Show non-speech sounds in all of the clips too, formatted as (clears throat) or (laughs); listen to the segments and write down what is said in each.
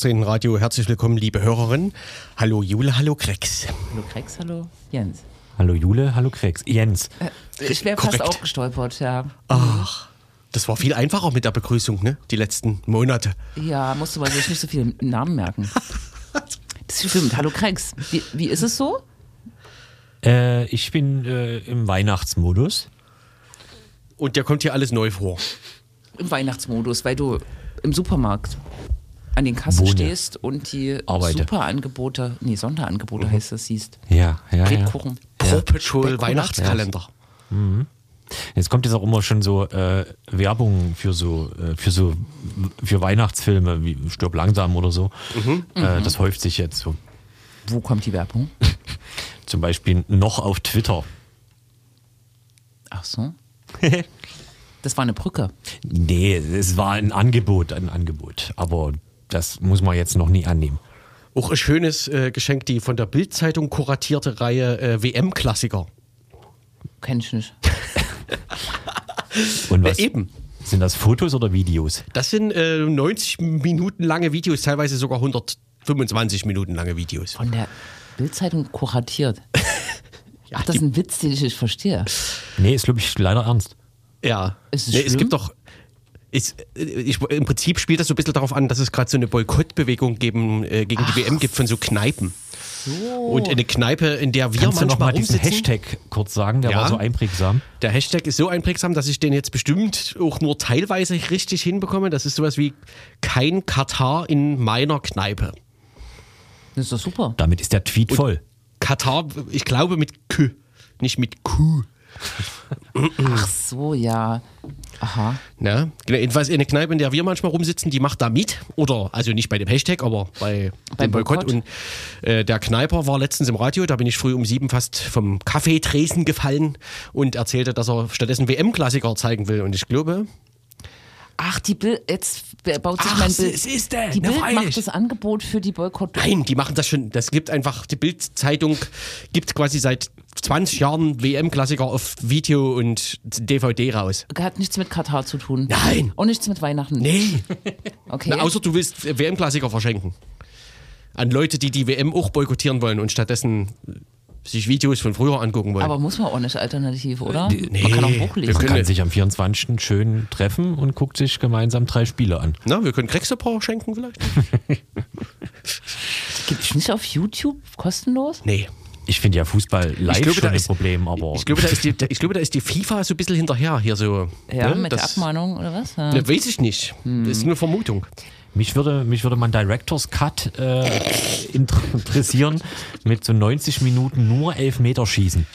zum linksdrehenden Radio. Herzlich willkommen, liebe Hörerinnen. Hallo Jule, hallo Krex. Hallo Krex, hallo Jens. Hallo Jule, hallo Krex. Jens. Ich wäre fast auch gestolpert, ja. Ach, das war viel einfacher mit der Begrüßung, ne? Die letzten Monate. Ja, musste man sich nicht so viele Namen merken. (laughs) Das stimmt. Hallo Krex. Wie, wie ist es so? Äh, ich bin äh, im Weihnachtsmodus. Und dir kommt hier alles neu vor. Im Weihnachtsmodus, weil du im Supermarkt an den Kassen Wohne. stehst und die Arbeite. Superangebote, nee, Sonderangebote heißt das, siehst. Ja, ja, ja. Lebkuchen. Paw Patrol. Weihnachtskalender. Jetzt kommt jetzt auch immer schon so äh, Werbung für so äh, für so für Weihnachtsfilme wie Stirb langsam oder so. Äh, das häuft sich jetzt so. Wo kommt die Werbung? (laughs) Zum Beispiel noch auf Twitter. Ach so. (laughs) Das war eine Brücke. Nee, es war ein Angebot, ein Angebot. Aber das muss man jetzt noch nie annehmen. Auch ein schönes äh, Geschenk, die von der Bild-Zeitung kuratierte Reihe äh, WM-Klassiker. Kenn ich nicht. Und was eben. sind das Fotos oder Videos? Das sind äh, 90 Minuten lange Videos, teilweise sogar 125 Minuten lange Videos. Von der Bildzeitung kuratiert. (laughs) Ja, Ach, das ist ein Witz, den ich nicht verstehe. Nee, ist glaube ich leider ernst. Ja. Ist es nee, es gibt doch. Ist, äh, ich, Im Prinzip spielt das so ein bisschen darauf an, dass es gerade so eine Boykottbewegung geben, äh, gegen die WM gibt von so Kneipen. Und eine Kneipe, in der wir Kannst du noch manchmal mal diesen rumsitzen. Hashtag kurz sagen? Der Ja. war so einprägsam. Der Hashtag ist so einprägsam, dass ich den jetzt bestimmt auch nur teilweise richtig hinbekomme. Das ist sowas wie kein Katar in meiner Kneipe. Das ist doch super. Damit ist der Tweet voll. Katar, ich glaube mit K, nicht mit Q. Ach so, ja. Aha. Ne? Genau, Jedenfalls eine Kneipe, in der wir manchmal rumsitzen, die macht da mit. Oder, also nicht bei dem Hashtag, aber bei Beim dem Boykott. Boykott. Und äh, der Kneiper war letztens im Radio, da bin ich früh um sieben fast vom Kaffeetresen gefallen und erzählte, dass er stattdessen WM-Klassiker zeigen will. Und ich glaube, Ach, die Bild, jetzt baut sich Ach, mein es Bild. ist der. Die Bild freilich. macht das Angebot für die Boykott. nein, die machen das schon. Das gibt einfach, die Bild-Zeitung gibt quasi seit 20 Jahren WM-Klassiker auf Video und DVD raus. Hat nichts mit Katar zu tun. Nein. Und nichts mit Weihnachten. Nee. (laughs) Okay. Na, außer du willst WM-Klassiker verschenken. An Leute, die die WM auch boykottieren wollen und stattdessen sich Videos von früher angucken wollen. Aber muss man auch nicht alternativ, oder? nee, man kann auch ein Buch wir lesen. Man können- kann sich am 24. schön treffen und guckt sich gemeinsam drei Spiele an. Na, wir können Krexepaar schenken vielleicht? (laughs) Gibt es nicht auf YouTube kostenlos? Nee. Ich finde ja Fußball live Ich glaube, schon da ein ist- Problem, aber Ich glaube, da ist die, (laughs) ich glaube, da ist die FIFA so ein bisschen hinterher hier so. Ja, ne? mit der Das- Abmahnung oder was? Ja. Ne, weiß ich nicht. Das ist nur Vermutung. Mich würde, mich würde mein Director's Cut äh, inter- interessieren mit so 90 Minuten nur Elfmeter schießen.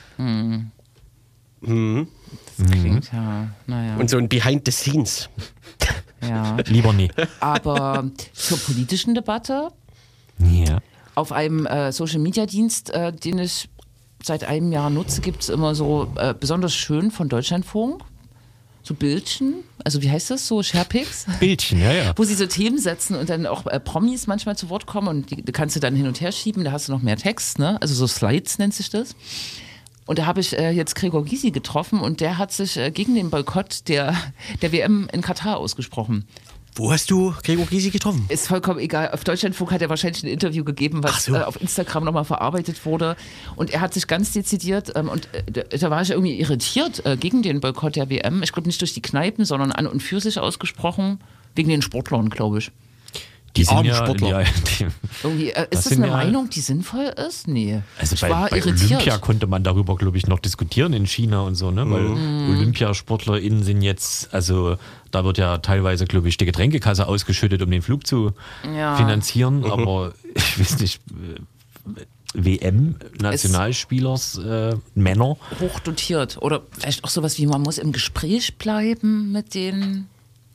Das klingt ja, naja. Und so ein Behind the Scenes. ja. (laughs) Lieber nie. Aber zur politischen Debatte Ja. auf einem äh, Social Media Dienst, äh, den ich seit einem Jahr nutze, gibt es immer so äh, besonders schön von Deutschlandfunk. So Bildchen, also wie heißt das so, Sharepics? (laughs) Bildchen, ja, ja. Wo sie so Themen setzen und dann auch äh, Promis manchmal zu Wort kommen und die, die kannst du dann hin und her schieben, da hast du noch mehr Text, ne? Also so Slides nennt sich das. Und da habe ich äh, jetzt Gregor Gysi getroffen und der hat sich äh, gegen den Boykott der, der WM in Katar ausgesprochen. Wo hast du Gregor Gysi getroffen? Ist vollkommen egal. Auf Deutschlandfunk hat er wahrscheinlich ein Interview gegeben, was so. äh, auf Instagram nochmal verarbeitet wurde. Und er hat sich ganz dezidiert, ähm, und äh, da, da war ich irgendwie irritiert äh, gegen den Boykott der WM. Ich glaube nicht durch die Kneipen, sondern an und für sich ausgesprochen. Wegen den Sportlern, glaube ich. Die armen Sportler. Ja, (laughs) die, Irgendwie, äh, Das ist das sind eine ja- Meinung, die sinnvoll ist? Nee. also ich bei, war bei irritiert. Olympia konnte man darüber, glaube ich, noch diskutieren in China und so, ne? Weil Mhm. OlympiasportlerInnen sind jetzt, also da wird ja teilweise, glaube ich, die Getränkekasse ausgeschüttet, um den Flug zu Ja. finanzieren, aber ich weiß nicht. äh, WM, Nationalspielers, äh, Männer. Hochdotiert. Oder vielleicht auch sowas wie, man muss im Gespräch bleiben mit den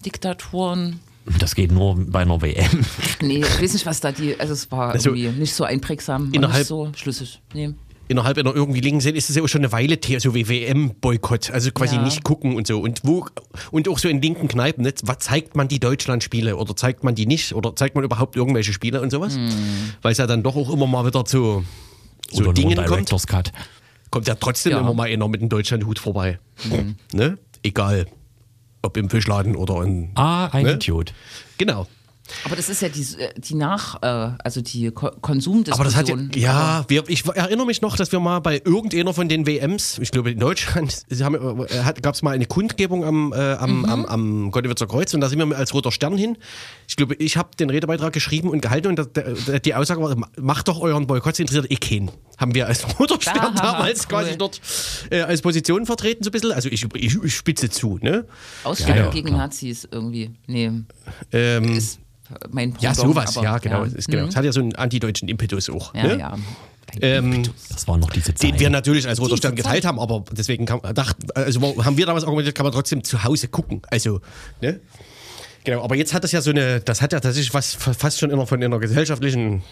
Diktatoren. Das geht nur bei einer WM. Nee, ich weiß nicht, was da die. Also, es war Also, irgendwie nicht so einprägsam, und innerhalb- nicht so schlüssig. Nee. Innerhalb einer irgendwie linken Szene ist es ja auch schon eine Weile her, so wie WM-Boykott. Also quasi Ja. nicht gucken und so. Und wo und auch so in linken Kneipen, ne? was zeigt man die Deutschland-Spiele oder zeigt man die nicht? Oder zeigt man überhaupt irgendwelche Spiele und sowas? Weil es ja dann doch auch immer mal wieder zu so Oder Dingen nur kommt. Director's Cut. kommt ja trotzdem Ja. immer mal einer mit einem Deutschlandhut vorbei. Ne? Egal. Ob im Fischladen oder in. Ah, ein Ne? Idiot. Genau. Aber das ist ja die, äh, die Nach-, äh, also die Ko Konsumdiskussion. Aber das hat ja, ja wir, ich erinnere mich noch, dass wir mal bei irgendeiner von den WMs, ich glaube in Deutschland, (laughs) gab es mal eine Kundgebung am, äh, am, mhm. am, am Gottewitzer Kreuz und da sind wir als Roter Stern hin. Ich glaube, ich habe den Redebeitrag geschrieben und gehalten und das, die Aussage war, macht doch euren Boykott, interessiert eh keinen. Haben wir als (laughs) Roter Stern (laughs) Aha, damals cool. quasi dort äh, als Position vertreten, so ein bisschen. Also ich, ich, ich spitze zu, ne? Ausstellung ja, ja, gegen klar. Nazis irgendwie. Nee. Ähm, ist mein Pendant, Ja, sowas, aber, ja, genau. Ja. Es, genau. Mhm. es hat ja so einen antideutschen Impetus auch. Ja, ne? ja. Ähm, das war noch diese Zeit. Den wir natürlich als Roter Stern geteilt haben, aber deswegen kam, dacht, also haben wir damals argumentiert, kann man trotzdem zu Hause gucken. Also, ne? Genau, aber jetzt hat das ja so eine, das hat ja tatsächlich was fast schon immer von einer gesellschaftlichen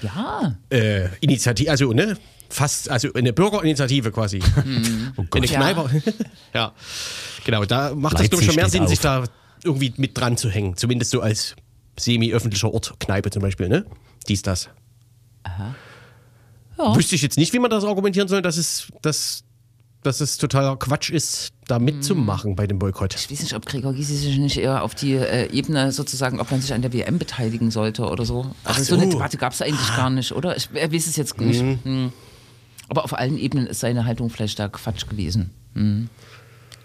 ja. Äh, Initiative, also ne, fast, also eine Bürgerinitiative quasi. (laughs) Mhm. Oh eine Kneipe. Ja. (laughs) ja. genau, da macht das schon mehr Sinn, auf. sich da irgendwie mit dran zu hängen. Zumindest so als semi-öffentlicher Ort, Kneipe zum Beispiel, ne? Dies, das. Aha. Ja. Wüsste ich jetzt nicht, wie man das argumentieren soll, dass es, dass, dass es totaler Quatsch ist, da mitzumachen mhm. bei dem Boykott. Ich weiß nicht, ob Gregor Gysi sich nicht eher auf die äh, Ebene sozusagen, ob man sich an der WM beteiligen sollte oder so. Also so. so. eine Debatte gab es eigentlich ah. gar nicht, oder? Ich äh, weiß es jetzt nicht. Mhm. Mhm. Aber auf allen Ebenen ist seine Haltung vielleicht da Quatsch gewesen. Mhm.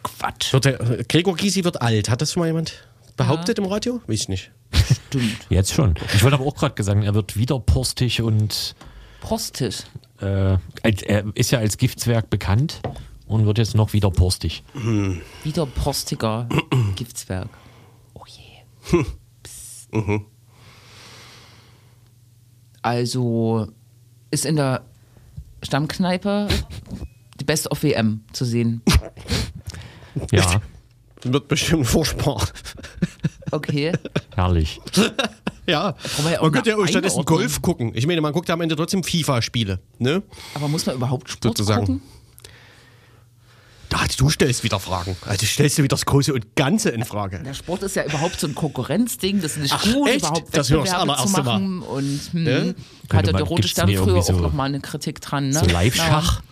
Quatsch. Wird der, Gregor Gysi wird alt. Hat das schon mal jemand behauptet ja. im Radio? Weiß ich nicht. Stimmt. Jetzt schon. Ich wollte aber auch gerade sagen, er wird wieder postig und. Postig? Äh, er ist ja als Giftswerk bekannt und wird jetzt noch wieder postig. Mhm. Wieder postiger (clears throat) Giftswerk. Oh je. (laughs) Mhm. Also ist in der Stammkneipe die Best of WM zu sehen. Ja. (laughs) Wird bestimmt furchtbar. Okay. Herrlich. (laughs) ja, ja man könnte ja auch stattdessen Golf gucken. Ich meine, man guckt ja am Ende trotzdem FIFA-Spiele. Ne? Aber muss man überhaupt Sport Sozusagen. gucken? Da, du stellst wieder Fragen. Also stellst du wieder das Große und Ganze in Frage. Der Sport ist ja überhaupt so ein Konkurrenzding. Das ist nicht Ach, gut, echt? überhaupt das Wettbewerbe zu machen. Mal. Und hm, ne? hatte der Rote Stern früher so auch nochmal eine Kritik dran. Ne? So Live-Schach?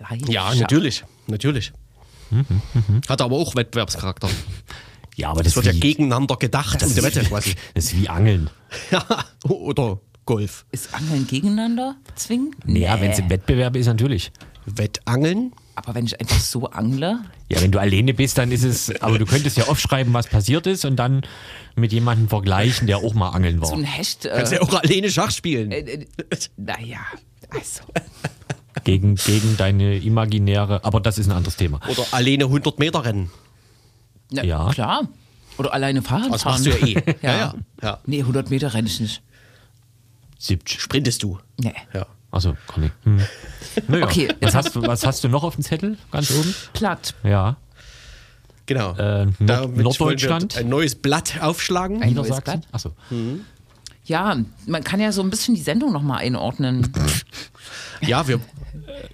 Live ja, natürlich. Natürlich. Mhm, mhm. Hat aber auch Wettbewerbscharakter. Ja, aber das, das wird ja gegeneinander gedacht das die Wette quasi. Das ist wie Angeln. (laughs) ja, oder Golf. Ist Angeln gegeneinander zwingen? Ja, nee. wenn es im Wettbewerb ist, natürlich. Wettangeln? Aber wenn ich einfach so angle? Ja, wenn du alleine bist, dann ist es. (laughs) Aber du könntest ja aufschreiben, was passiert ist und dann mit jemandem vergleichen, der auch mal angeln war. So ein Hecht. Äh, Kannst ja auch alleine Schach spielen. Äh, äh, naja, also. Gegen, gegen deine imaginäre, aber das ist ein anderes Thema. Oder alleine 100 Meter rennen. Na, ja. Klar. Oder alleine Fahrrad das fahren. Das machst du ja eh. (laughs) ja. ja, ja. Nee, 100 Meter renne ich nicht. 70. Sprintest du? Nee. Ja. Achso, kann ich. Hm. Naja. Okay. Was hast, du, was hast du noch auf dem Zettel? Ganz oben? Platt. Ja. Genau. Äh, Nord Norddeutschland. Ein neues Blatt aufschlagen. Ein neues Blatt? Achso. Mhm. Ja, man kann ja so ein bisschen die Sendung nochmal einordnen. (laughs) ja, wir,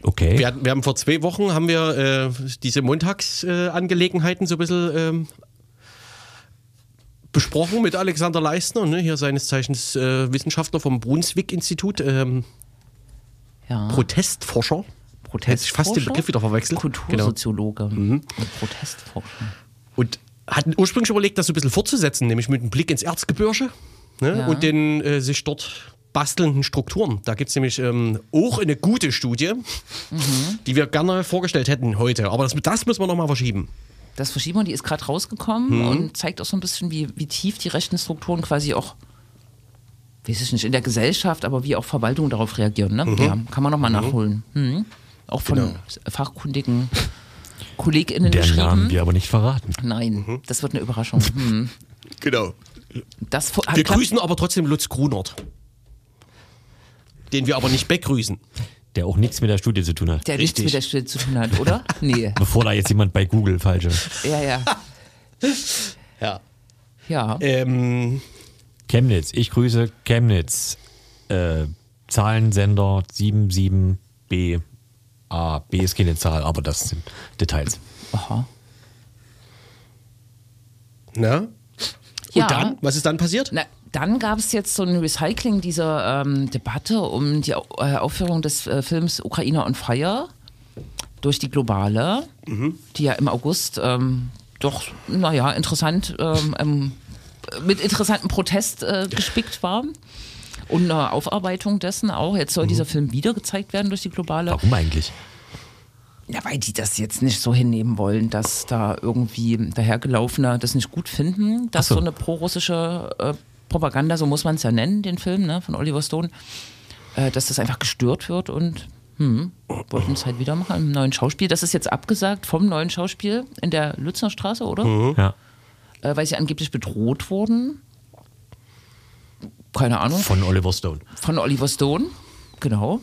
okay. wir, wir, haben vor zwei Wochen haben wir äh, diese Montagsangelegenheiten äh, so ein bisschen ähm, besprochen mit Alexander Leistner, ne, hier seines Zeichens äh, Wissenschaftler vom Brunswick-Institut, ähm, ja. Protestforscher. Protestforscher? Ich fast den Begriff wieder verwechselt. Kultursoziologe. Genau. Mhm. Protestforscher. Und hatten ursprünglich überlegt, das so ein bisschen fortzusetzen, nämlich mit einem Blick ins Erzgebirge ne? ja. und den äh, sich dort bastelnden Strukturen. Da gibt es nämlich ähm, auch eine gute Studie, mhm. die wir gerne vorgestellt hätten heute. Aber das, das müssen wir nochmal verschieben. Das verschieben wir, die ist gerade rausgekommen mhm. und zeigt auch so ein bisschen, wie, wie tief die rechten Strukturen quasi auch, weiß ich nicht, in der Gesellschaft, aber wie auch Verwaltungen darauf reagieren. Ne? Mhm. Ja, kann man nochmal mhm. nachholen. Mhm. Auch von genau. fachkundigen KollegInnen Der geschrieben. Namen wir aber nicht verraten. Nein, mhm. das wird eine Überraschung. Mhm. (laughs) Genau. Das wir grüßen aber trotzdem Lutz Grunert. Den wir aber nicht begrüßen. Der auch nichts mit der Studie zu tun hat. Der Richtig. nichts mit der Studie zu tun hat, oder? (laughs) Nee. Bevor da jetzt jemand bei Google falsche. Ja, ja. ja. Ja. Ähm. Chemnitz, ich grüße Chemnitz. Äh, Zahlensender 77B. A, B ist keine Zahl, aber das sind Details. Aha. Na? Und dann? Was ist dann passiert? Na, dann gab es jetzt so ein Recycling dieser ähm, Debatte um die äh, Aufführung des äh, Films Ukraine on Fire durch die Globale, mhm. die ja im August ähm, doch, naja, interessant ähm, mit interessanten Protest äh, gespickt war. Und eine Aufarbeitung dessen auch. Jetzt soll mhm. dieser Film wieder gezeigt werden durch die globale. Warum eigentlich? Ja, weil die das jetzt nicht so hinnehmen wollen, dass da irgendwie dahergelaufene das nicht gut finden, dass so. so. eine prorussische äh, Propaganda, so muss man es ja nennen, den Film ne, von Oliver Stone, äh, dass das einfach gestört wird und hm, wollten es halt wieder machen im neuen Schauspiel. Das ist jetzt abgesagt vom neuen Schauspiel in der Lützner Straße, oder? Mhm. Ja. Äh, weil sie angeblich bedroht wurden. Keine Ahnung. Von Oliver Stone. Von Oliver Stone, genau.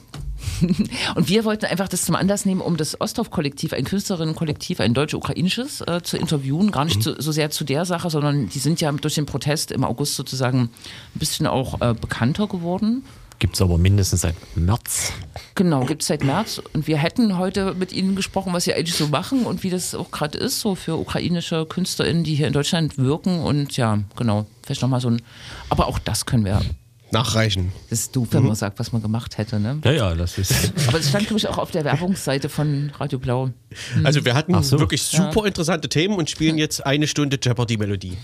(laughs) Und wir wollten einfach das zum Anlass nehmen, um das Osthoff-Kollektiv, ein Künstlerinnen-Kollektiv, ein deutsch-ukrainisches, äh, zu interviewen. Gar nicht mhm. so, so, sehr zu der Sache, sondern die sind ja durch den Protest im August sozusagen ein bisschen auch äh, bekannter geworden. Gibt es aber mindestens seit März. Genau, gibt es seit März. Und wir hätten heute mit Ihnen gesprochen, was Sie eigentlich so machen und wie das auch gerade ist, so für ukrainische KünstlerInnen, die hier in Deutschland wirken. Und ja, genau, vielleicht nochmal so ein. Aber auch das können wir nachreichen. Das ist doof, wenn man mhm. sagt, was man gemacht hätte. Ne? Ja, ja, das ist. Aber es stand, glaube ich, auch auf der Werbungsseite von Radio Blau. Mhm. Also, wir hatten so. wirklich super ja. interessante Themen und spielen jetzt eine Stunde Jeopardy-Melodie.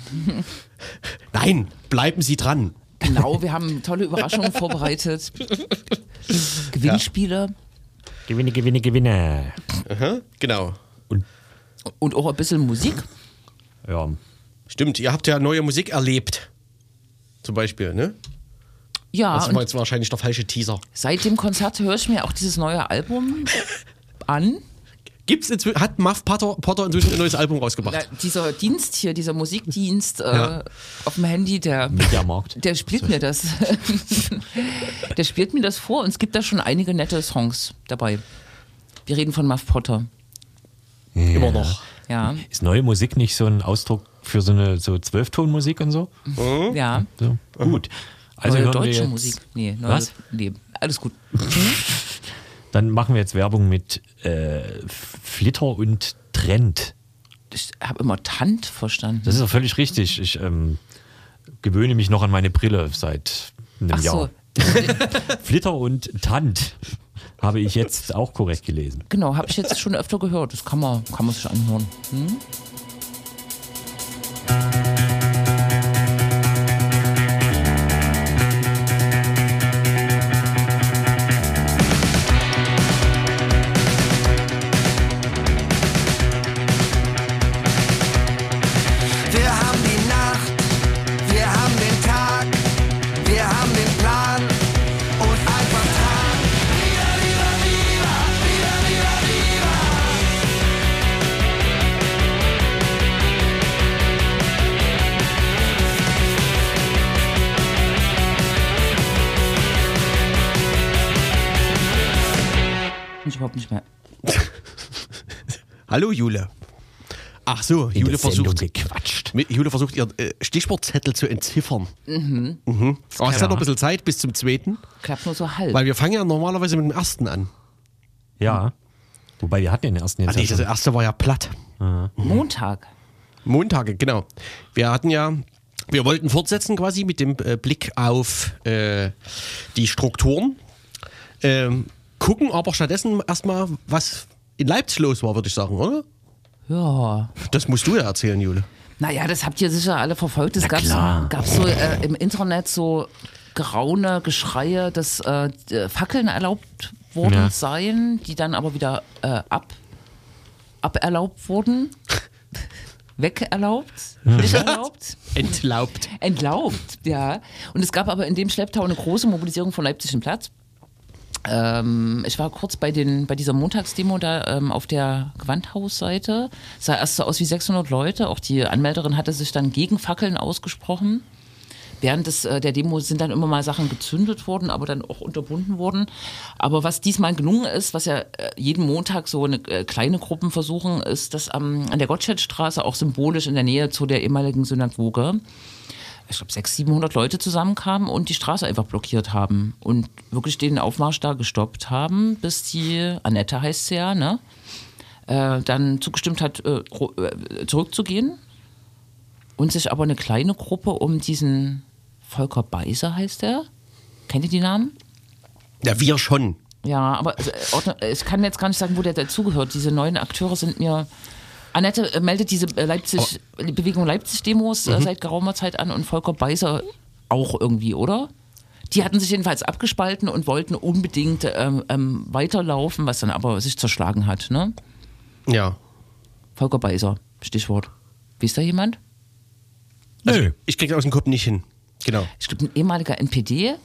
(laughs) Nein, bleiben Sie dran. Genau, wir haben tolle Überraschungen vorbereitet. (laughs) Gewinnspiele. Ja. Gewinne, Gewinne, Gewinne. Aha, genau. Und, und auch ein bisschen Musik. Ja. Stimmt, ihr habt ja neue Musik erlebt. Zum Beispiel, ne? Ja. Das war jetzt wahrscheinlich der falsche Teaser. Seit dem Konzert höre ich mir auch dieses neue Album (laughs) an. Gibt's inzwischen, hat Muff Potter, Potter inzwischen ein neues Album rausgebracht? Na, dieser Dienst hier, dieser Musikdienst äh, ja. auf dem Handy, der, Mediamarkt. (laughs) der spielt mir das. (laughs) der spielt mir das vor und es gibt da schon einige nette Songs dabei. Wir reden von Muff Potter. Ja. Immer noch. Ja. Ist neue Musik nicht so ein Ausdruck für so eine so Zwölftonmusik und so? Mhm. Ja. So, gut. Also neue deutsche Musik. Nee, neue, Was? Nee, alles gut. (laughs) Dann machen wir jetzt Werbung mit äh, Flitter und Trend. Ich habe immer Tant verstanden. Das ist doch völlig richtig. Ich ähm, gewöhne mich noch an meine Brille seit einem Ach Jahr. So. (laughs) Flitter und Tant habe ich jetzt auch korrekt gelesen. Genau, habe ich jetzt schon öfter gehört. Das kann man, kann man sich anhören. Hm? Hallo Jule. Ach so, In Jule versucht, gequatscht. Jule versucht ihr äh, Stichwortzettel zu entziffern. Mhm. mhm. Aber es hat noch ein bisschen Zeit bis zum zweiten. Klappt nur so halb. Weil wir fangen ja normalerweise mit dem ersten an. Ja. Wobei wir hatten ja den ersten jetzt. Ah, nee, das erste war ja platt. Mhm. Montag. Montage, genau. Wir hatten ja, wir wollten fortsetzen quasi mit dem äh, Blick auf äh, die Strukturen. Ähm, gucken aber stattdessen erstmal, was in Leipzig los war, würde ich sagen, oder? Ja. Das musst du ja erzählen, Jule. Naja, das habt ihr sicher alle verfolgt. Es gab so, äh, im Internet so graune Geschreie, dass äh, Fackeln erlaubt worden ja. seien, die dann aber wieder äh, ab, aberlaubt wurden. (laughs) Wegerlaubt, nicht erlaubt. Entlaubt. Entlaubt, ja. Und es gab aber in dem Schlepptau eine große Mobilisierung von Leipzig im Platz. Ähm, ich war kurz bei, den, bei dieser Montagsdemo da ähm, auf der Gewandhausseite. Sah erst so aus wie 600 Leute. Auch die Anmelderin hatte sich dann gegen Fackeln ausgesprochen. Während des, äh, der Demo sind dann immer mal Sachen gezündet worden, aber dann auch unterbunden worden. Aber was diesmal gelungen ist, was ja äh, jeden Montag so eine äh, kleine Gruppen versuchen, ist, dass ähm, an der Gottschedstraße auch symbolisch in der Nähe zu der ehemaligen Synagoge ich glaube, 600, 700 Leute zusammenkamen und die Straße einfach blockiert haben und wirklich den Aufmarsch da gestoppt haben, bis die, Annette heißt sie ja, ne, äh, dann zugestimmt hat, äh, äh, zurückzugehen und sich aber eine kleine Gruppe um diesen Volker Beiser heißt er. Kennt ihr die Namen? Ja, wir schon. Ja, aber äh, ich kann jetzt gar nicht sagen, wo der dazugehört. Diese neuen Akteure sind mir Annette äh, meldet diese äh, Leipzig, die Bewegung Leipzig-Demos äh, seit geraumer Zeit an und Volker Beiser auch irgendwie, oder? Die hatten sich jedenfalls abgespalten und wollten unbedingt ähm, ähm, weiterlaufen, was dann aber sich zerschlagen hat. Ne? Ja. Volker Beiser, Stichwort. Wisst da jemand? Also, Nö. ich krieg's aus dem Kopf nicht hin. Genau. Ich glaube, ein ehemaliger NPD.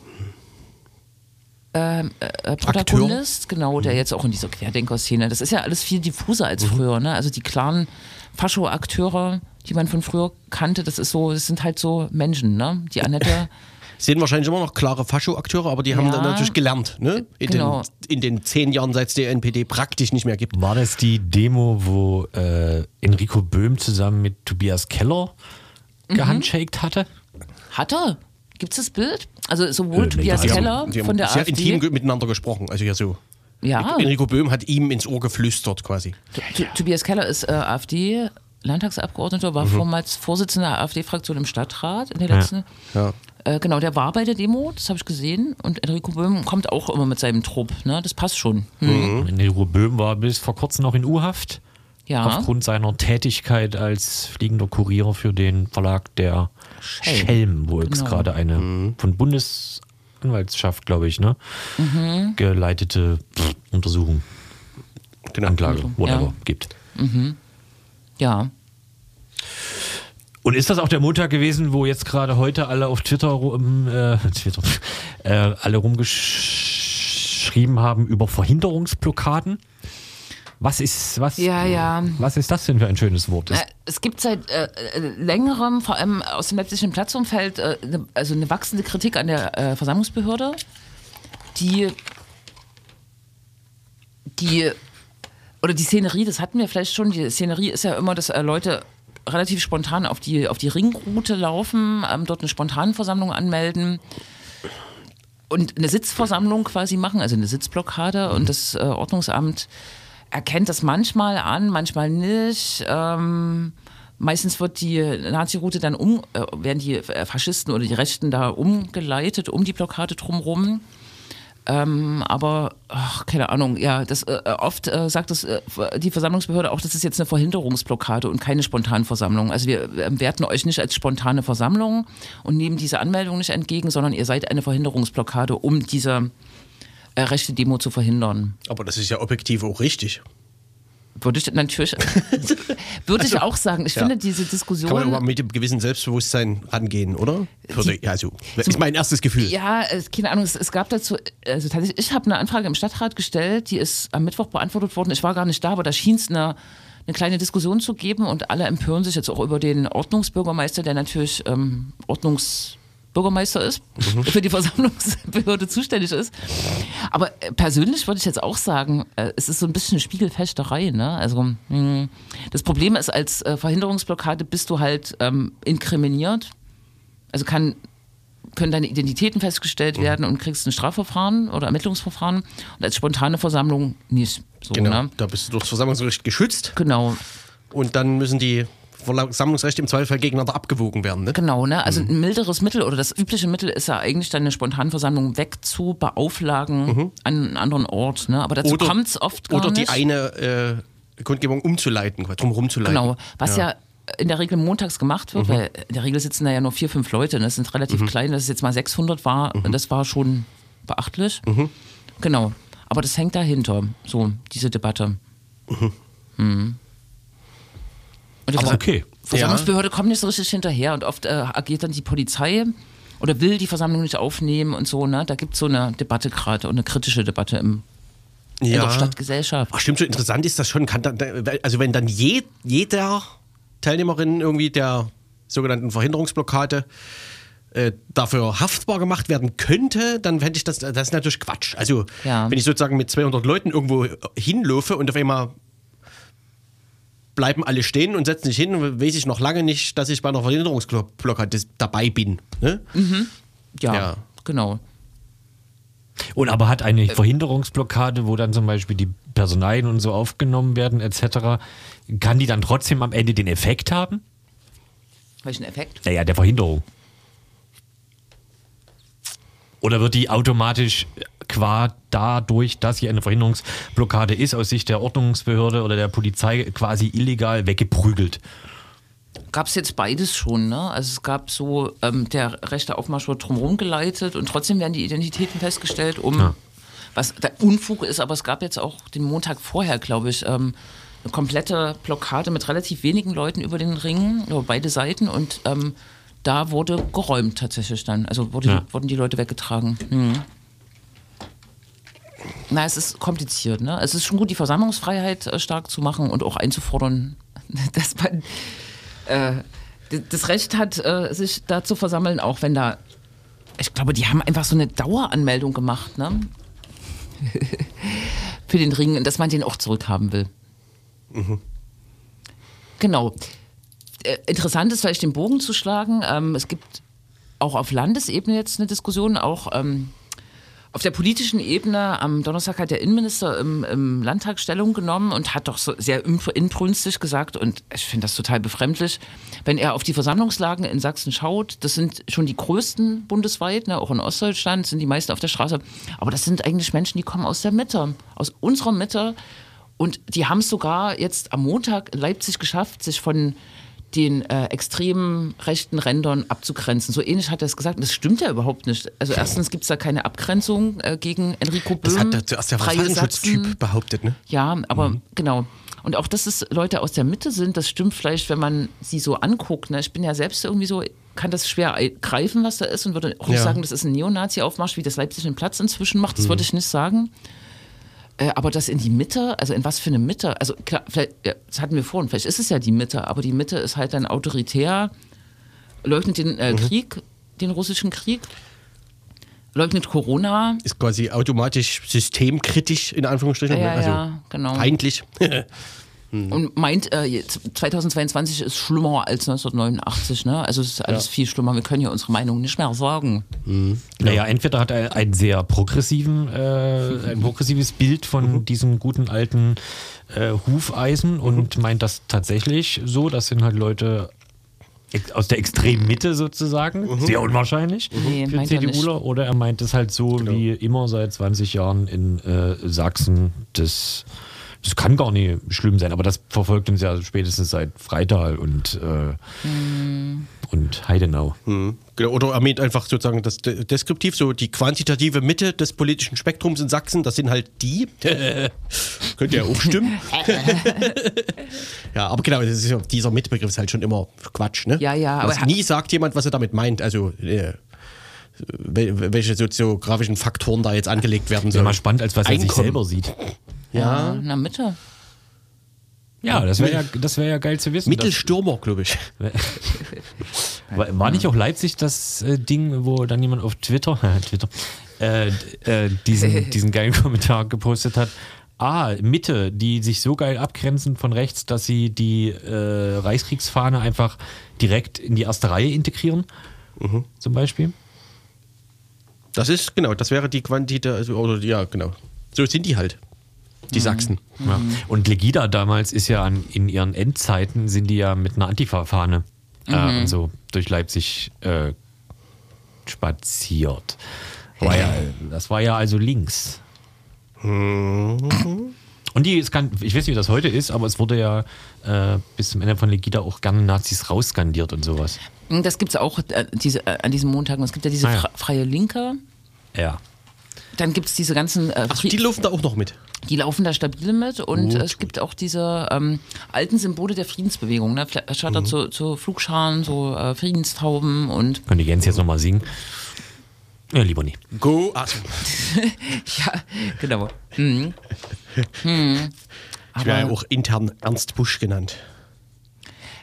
Ähm, äh, Protagonist, genau, der jetzt auch in dieser Querdenker-Szene. Das ist ja alles viel diffuser als früher, ne? Also die klaren Fascho-Akteure, die man von früher kannte, das ist so, das sind halt so Menschen, ne? Die Annette. (laughs) Sind wahrscheinlich immer noch klare Fascho-Akteure, aber die haben Ja. dann natürlich gelernt, ne? In, Genau. den, in den zehn Jahren, seit es die NPD praktisch nicht mehr gibt. War das die Demo, wo äh, Enrico Böhm zusammen mit Tobias Keller Mhm. gehandshaked hatte? Er? Gibt's das Bild? Also sowohl Äh, Tobias haben- Keller Sie haben von der sehr AfD. intim ge- miteinander gesprochen. Also ja so. ja, Enrico Böhm hat ihm ins Ohr geflüstert quasi. T- Tobias Keller ist äh, AfD. Landtagsabgeordneter, war vormals Vorsitzender der AfD-Fraktion im Stadtrat in der letzten. Ja. Äh, genau, der war bei der Demo, das habe ich gesehen. Und Enrico Böhm kommt auch immer mit seinem Trupp, ne? Das passt schon. Hm. Enrico Böhm war bis vor kurzem noch in U-Haft. Ja. Aufgrund seiner Tätigkeit als fliegender Kurier für den Verlag der Schelm. Schelm, wo jetzt Genau. gerade eine von Bundesanwaltschaft, glaube ich, ne, Mhm. geleitete pff, Untersuchung, Genau. Anklage, whatever, Ja. gibt. Ja. Und ist das auch der Montag gewesen, wo jetzt gerade heute alle auf Twitter, rum, äh, (laughs) Twitter äh, alle rumgeschrieben haben über Verhinderungsblockaden? Was ist, was, Ja, ja. was ist das denn für ein schönes Wort? Ist, Äh, Es gibt seit äh, äh, längerem, vor allem aus dem leipzigischen Platzumfeld, äh, ne, also eine wachsende Kritik an der äh, Versammlungsbehörde, die, die, oder die Szenerie, das hatten wir vielleicht schon, die Szenerie ist ja immer, dass äh, Leute relativ spontan auf die, auf die Ringroute laufen, ähm, dort eine Spontanversammlung anmelden und eine Sitzversammlung quasi machen, also eine Sitzblockade und das äh, Ordnungsamt erkennt das manchmal an, manchmal nicht. Ähm, meistens wird die Nazi-Route dann um, äh, werden die äh, Faschisten oder die Rechten da umgeleitet um die Blockade drumherum. Ähm, aber, ach, keine Ahnung, ja, das äh, oft äh, sagt das, äh, die Versammlungsbehörde auch, das ist jetzt eine Verhinderungsblockade und keine Spontanversammlung. Also wir äh, werten euch nicht als spontane Versammlung und nehmen diese Anmeldung nicht entgegen, sondern ihr seid eine Verhinderungsblockade, um diese äh, rechte Demo zu verhindern. Aber das ist ja objektiv auch richtig. Würde ich natürlich, (laughs) würde ich auch sagen. Ich Also, ja. finde diese Diskussion. Kann man aber mit dem gewissen Selbstbewusstsein rangehen, oder? Würde, ja, so. Ist mein erstes Gefühl. Ja, äh, keine Ahnung, es, es gab dazu, also tatsächlich, ich habe eine Anfrage im Stadtrat gestellt, die ist am Mittwoch beantwortet worden. Ich war gar nicht da, aber da schien es eine, eine kleine Diskussion zu geben und alle empören sich jetzt auch über den Ordnungsbürgermeister, der natürlich ähm, Ordnungsbürgermeister ist, für die Versammlungsbehörde zuständig ist. Aber äh, persönlich würde ich jetzt auch sagen, äh, es ist so ein bisschen Spielfechterei. Ne? Also mh, das Problem ist, als äh, Verhinderungsblockade bist du halt ähm, inkriminiert. Also kann können deine Identitäten festgestellt Mhm. werden und kriegst ein Strafverfahren oder Ermittlungsverfahren und als spontane Versammlung nicht. So, Genau. ne? Da bist du durchs Versammlungsgericht geschützt Genau, und dann müssen die Versammlungsrechte im Zweifelsfall gegeneinander abgewogen werden. Ne? genau, ne? Mhm. Also ein milderes Mittel oder das übliche Mittel ist ja eigentlich dann eine Spontanversammlung wegzu beauflagen an einen anderen Ort, ne? Aber dazu Mhm. Kommt es oft gar Oder die nicht. eine äh, Kundgebung umzuleiten, drum rumzuleiten. Genau, was ja. in der Regel montags gemacht Mhm. wird, weil in der Regel sitzen da ja nur vier, fünf Leute. und Das sind relativ klein, dass es jetzt mal 600 war, Mhm. das war schon beachtlich. Genau, aber das hängt dahinter, so diese Debatte. Mhm. Und die aber okay. Versammlungsbehörde kommt nicht so richtig hinterher und oft äh, agiert dann die Polizei oder will die Versammlung nicht aufnehmen und so. Ne? Da gibt es so eine Debatte gerade und eine kritische Debatte im, in der Stadtgesellschaft. Ach, stimmt, so interessant ist das schon. Dann, also wenn dann je, jeder Teilnehmerin irgendwie der sogenannten Verhinderungsblockade äh, dafür haftbar gemacht werden könnte, dann fände ich das, das ist natürlich Quatsch. Also Ja. wenn ich sozusagen mit 200 Leuten irgendwo hinlaufe und auf einmal bleiben alle stehen und setzen sich hin, weiß ich noch lange nicht, dass ich bei einer Verhinderungsblockade dabei bin. Ne? Ja, Ja. genau. Und aber hat eine Verhinderungsblockade, wo dann zum Beispiel die Personalien und so aufgenommen werden, etc., kann die dann trotzdem am Ende den Effekt haben? Welchen Effekt? Naja, der Verhinderung. Oder wird die automatisch qua dadurch, dass hier eine Verhinderungsblockade ist, aus Sicht der Ordnungsbehörde oder der Polizei quasi illegal weggeprügelt. Gab es jetzt beides schon, ne? Also es gab so, ähm, der rechte Aufmarsch wird drumherum geleitet und trotzdem werden die Identitäten festgestellt, um ja. was der Unfug ist, aber es gab jetzt auch den Montag vorher, glaube ich, ähm, eine komplette Blockade mit relativ wenigen Leuten über den Ring, über beide Seiten und ähm, da wurde geräumt tatsächlich dann. Also wurde, ja. wurden die Leute weggetragen. Hm. Na, es ist kompliziert. Ne? Es ist schon gut, die Versammlungsfreiheit äh, stark zu machen und auch einzufordern, (laughs) dass man äh, das Recht hat, äh, sich da zu versammeln, auch wenn da. Ich glaube, die haben einfach so eine Daueranmeldung gemacht, ne? (laughs) Für den Ring, dass man den auch zurückhaben will. Mhm. Genau. Äh, interessant ist vielleicht den Bogen zu schlagen. Ähm, es gibt auch auf Landesebene jetzt eine Diskussion, auch ähm, auf der politischen Ebene am Donnerstag hat der Innenminister im, im Landtag Stellung genommen und hat doch so sehr inbrünstig gesagt, und ich finde das total befremdlich, wenn er auf die Versammlungslagen in Sachsen schaut, das sind schon die größten bundesweit, ne, auch in Ostdeutschland sind die meisten auf der Straße, aber das sind eigentlich Menschen, die kommen aus der Mitte, aus unserer Mitte und die haben es sogar jetzt am Montag in Leipzig geschafft, sich von den äh, extremen rechten Rändern abzugrenzen. So ähnlich hat er es gesagt. Und das stimmt ja überhaupt nicht. Also erstens gibt es da keine Abgrenzung äh, gegen Enrico Böhm. Das hat der, zuerst der Verfassungsschutztyp behauptet, ne? Ja, aber mhm. genau. Und auch, dass es Leute aus der Mitte sind, das stimmt vielleicht, wenn man sie so anguckt. Ne? Ich bin ja selbst irgendwie so, kann das schwer greifen, was da ist und würde auch nicht ja. sagen, das ist ein Neonazi-Aufmarsch, wie das Leipzig den Platz inzwischen macht. Das mhm. würde ich nicht sagen. Äh, aber das in die Mitte, also in was für eine Mitte, also klar, vielleicht, ja, das hatten wir vorhin, vielleicht ist es ja die Mitte, aber die Mitte ist halt dann autoritär, leugnet den äh, mhm. Krieg, den russischen Krieg, leugnet Corona. Ist quasi automatisch systemkritisch, in Anführungsstrichen, ja, also ja, genau. feindlich. (laughs) Mhm. Und meint, äh, 2022 ist schlimmer als 1989. Ne? Also es ist alles ja. viel schlimmer. Wir können ja unsere Meinung nicht mehr sagen. Mhm. Naja, entweder hat er ein sehr progressiven, äh, (laughs) ein progressives Bild von mhm. diesem guten alten äh, Hufeisen mhm. und meint das tatsächlich so. Das sind halt Leute aus der extremen Mitte sozusagen. Mhm. Sehr unwahrscheinlich nee, für CDUler. Oder er meint es halt so genau. wie immer seit 20 Jahren in äh, Sachsen das das kann gar nicht schlimm sein, aber das verfolgt uns ja spätestens seit Freital und, äh, mhm. und Heidenau. Mhm. Genau, oder er meint einfach sozusagen das deskriptiv, so die quantitative Mitte des politischen Spektrums in Sachsen, das sind halt die. (laughs) Könnte ja auch stimmen. (laughs) ja, aber genau, ja, dieser Mitbegriff ist halt schon immer Quatsch, ne? Ja, ja. aber nie sagt jemand, was er damit meint. Also, äh, welche soziografischen Faktoren da jetzt angelegt werden sollen. Wäre mal spannend, als was er sich selber sieht. Ja. In der Mitte. Ja, das wäre ja, wär ja geil zu wissen. Mittelstürmer, glaube ich. (laughs) War nicht auch Leipzig das äh, Ding, wo dann jemand auf Twitter, (laughs) Twitter äh, äh, diesen, (laughs) diesen geilen Kommentar gepostet hat? Ah, Mitte, die sich so geil abgrenzen von rechts, dass sie die äh, Reichskriegsfahne einfach direkt in die erste Reihe integrieren, mhm. zum Beispiel. Das ist, genau, das wäre die Quantität, also, oder ja, genau. So sind die halt die mhm. Sachsen. Ja. Und Legida damals ist ja an, in ihren Endzeiten sind die ja mit einer Antifa-Fahne äh, mhm. so durch Leipzig äh, spaziert. War ja, das war ja also links. Mhm. Und die, es kann, ich weiß nicht, wie das heute ist, aber es wurde ja äh, bis zum Ende von Legida auch gerne Nazis rausskandiert und sowas. Das gibt es auch äh, diese, äh, an diesen Montagen. Es gibt ja diese ah, ja. freie Linke. Ja. Dann gibt es diese ganzen. Äh, Ach, die laufen da auch noch mit. Die laufen da stabil mit und gut, es gibt auch diese ähm, alten Symbole der Friedensbewegung. Ne? Statt mhm. zu, zu Flugscharen, so äh, Friedenstauben und. Können die Jens jetzt nochmal singen? Ja, lieber nicht. Go, also. (laughs) ja, genau. Mhm. Mhm. Ich wäre ja auch intern Ernst Busch genannt.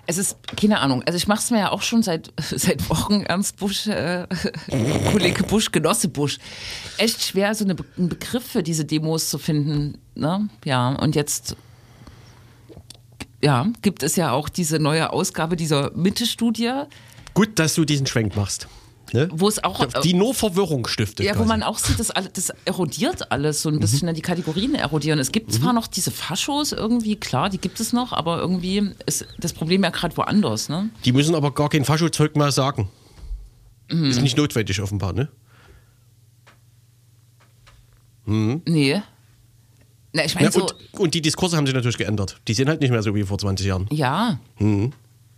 Es ist, keine Ahnung, also ich mache es mir ja auch schon seit, (laughs) seit Wochen, Ernst Busch, äh, (laughs) Kollege Busch, Genosse Busch. Echt schwer, so eine, einen Begriff für diese Demos zu finden. Ne? Ja, und jetzt ja, gibt es ja auch diese neue Ausgabe dieser Mitte-Studie. Gut, dass du diesen Schwenk machst. Ne? Wo es auch. Die nur Verwirrung stiftet. Ja, quasi. wo man auch sieht, dass alles, das erodiert alles so ein bisschen, mhm. Ne, die Kategorien erodieren. Es gibt mhm. zwar noch diese Faschos irgendwie, klar, die gibt es noch, aber irgendwie ist das Problem ja gerade woanders. Ne? Die müssen aber gar kein Faschozeug mehr sagen. Mhm. Ist nicht notwendig offenbar, ne? Mhm. Nee. Na, ich meine ja, so. Und, und, die Diskurse haben sich natürlich geändert. Die sind halt nicht mehr so wie vor 20 Jahren. Ja. Mhm.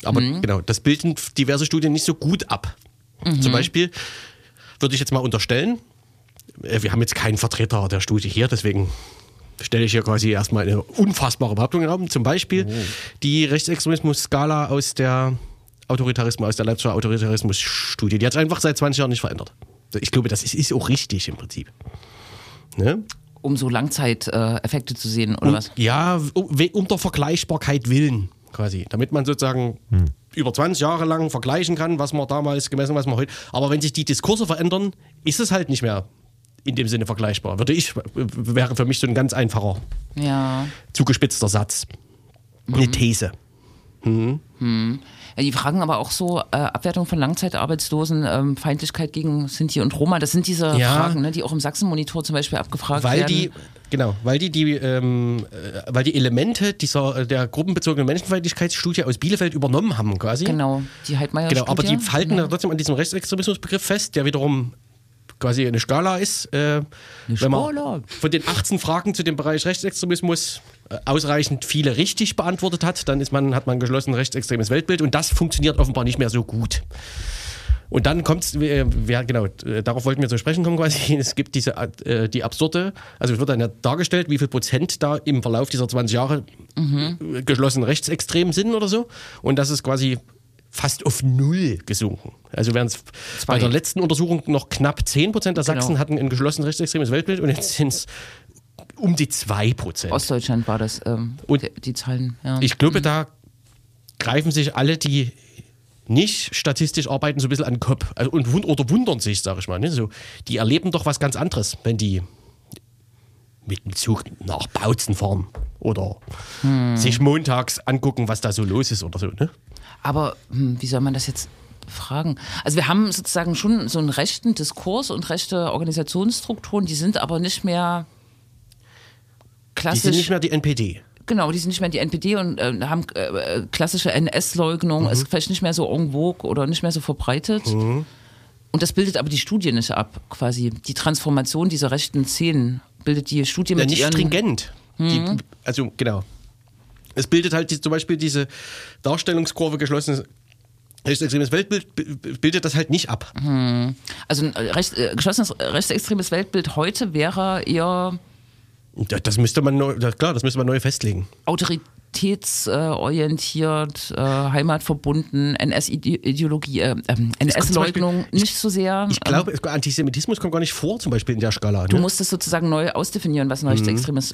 Aber mhm. genau, das bilden diverse Studien nicht so gut ab. Mhm. Zum Beispiel würde ich jetzt mal unterstellen, äh, wir haben jetzt keinen Vertreter der Studie hier, deswegen stelle ich hier quasi erstmal eine unfassbare Behauptung in Raum. Zum Beispiel oh. die Rechtsextremismus-Skala aus der Autoritarismus, aus der Leipziger Autoritarismus-Studie. Die hat sich einfach seit 20 Jahren nicht verändert. Ich glaube, das ist, ist auch richtig im Prinzip. Ne? Um so Langzeiteffekte zu sehen, oder um, was? Ja, um, um der Vergleichbarkeit willen quasi. Damit man sozusagen hm. über 20 Jahre lang vergleichen kann, was man damals gemessen, was man heute. Aber wenn sich die Diskurse verändern, ist es halt nicht mehr in dem Sinne vergleichbar. Würde ich, wäre für mich so ein ganz einfacher, ja. zugespitzter Satz. Eine mhm. These. Mhm. Mhm. Ja, die fragen aber auch so äh, Abwertung von Langzeitarbeitslosen, ähm, Feindlichkeit gegen Sinti und Roma. Das sind diese ja, Fragen, ne, die auch im Sachsen-Monitor zum Beispiel abgefragt weil werden. Die, genau, weil die, die, ähm, äh, weil die Elemente dieser, äh, der gruppenbezogenen Menschenfeindlichkeitsstudie aus Bielefeld übernommen haben quasi. Genau, die Heidmeier Genau, aber die halten genau. trotzdem an diesem Rechtsextremismusbegriff fest, der wiederum quasi eine Skala ist. Äh, eine wenn man von den 18 Fragen zu dem Bereich Rechtsextremismus äh, ausreichend viele richtig beantwortet hat, dann ist man, hat man geschlossen rechtsextremes Weltbild und das funktioniert offenbar nicht mehr so gut. Und dann kommt es, äh, genau, äh, darauf wollten wir zu sprechen kommen quasi. (laughs) Es gibt diese, äh, die absurde, also es wird dann ja dargestellt, wie viel Prozent da im Verlauf dieser 20 Jahre mhm. geschlossen rechtsextrem sind oder so. Und das ist quasi fast auf null gesunken. Also während es bei der letzten Untersuchung noch knapp 10 Prozent der Sachsen genau. hatten ein geschlossen rechtsextremes Weltbild und jetzt sind es um die 2 Prozent. Ostdeutschland war das, ähm, und die, die Zahlen. Ja. Ich glaube, mhm. da greifen sich alle, die nicht statistisch arbeiten, so ein bisschen an den Kopf also, und, oder wundern sich, sage ich mal. Ne? So, die erleben doch was ganz anderes, wenn die mit dem Zug nach Bautzen fahren oder hm. sich montags angucken, was da so los ist oder so. Ne? Aber hm, wie soll man das jetzt fragen? Also wir haben sozusagen schon so einen rechten Diskurs und rechte Organisationsstrukturen, die sind aber nicht mehr klassisch. Die sind nicht mehr die NPD. Genau, die sind nicht mehr die NPD und äh, haben äh, klassische NS-Leugnung, mhm. ist vielleicht nicht mehr so en vogue oder nicht mehr so verbreitet. Mhm. Und das bildet aber die Studie nicht ab, quasi. Die Transformation dieser rechten Szenen bildet die Studie ja, mit nicht ihren... stringent. Die, mhm. also genau. Es bildet halt die, zum Beispiel diese Darstellungskurve geschlossenes rechtsextremes Weltbild bildet das halt nicht ab. Hm. Also ein recht, äh, geschlossenes rechtsextremes Weltbild heute wäre eher. Das müsste man neu, klar, das müsste man neu festlegen. Autoritätsorientiert, äh, heimatverbunden, NS-Ideologie, äh, ähm, NS-Leugnung nicht so sehr. Ich glaube, ähm, Antisemitismus kommt gar nicht vor, zum Beispiel in der Skala. Du ne? musst es sozusagen neu ausdefinieren, was ein mhm. rechtsextremes,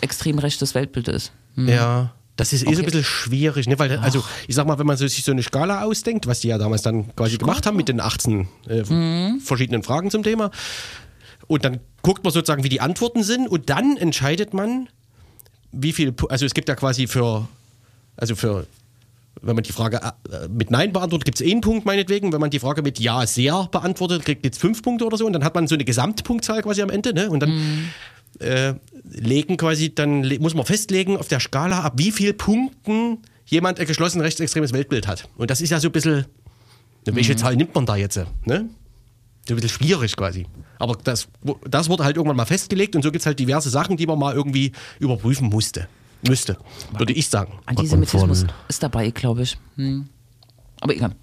extrem rechtes Weltbild ist. Mhm. Ja. Das ist eh so ein bisschen schwierig, ne? Weil, also, ich sag mal, wenn man so, sich so eine Skala ausdenkt, was die ja damals dann quasi gemacht haben mit den 18 äh, mhm. verschiedenen Fragen zum Thema, und dann guckt man sozusagen, wie die Antworten sind, und dann entscheidet man, wie viel, also es gibt ja quasi für, also für, wenn man die Frage äh, mit Nein beantwortet, gibt es einen Punkt meinetwegen. Wenn man die Frage mit Ja sehr beantwortet, kriegt es fünf Punkte oder so. Und dann hat man so eine Gesamtpunktzahl quasi am Ende. Ne? Und dann mhm äh, legen quasi, dann muss man festlegen auf der Skala, ab wie viel Punkten jemand ein geschlossen rechtsextremes Weltbild hat. Und das ist ja so ein bisschen, welche mhm. Zahl nimmt man da jetzt? Ne? So ein bisschen schwierig quasi. Aber das, das wurde halt irgendwann mal festgelegt und so gibt es halt diverse Sachen, die man mal irgendwie überprüfen musste. Müsste, würde ich sagen. Antisemitismus ist dabei, glaube ich. Hm. Aber egal.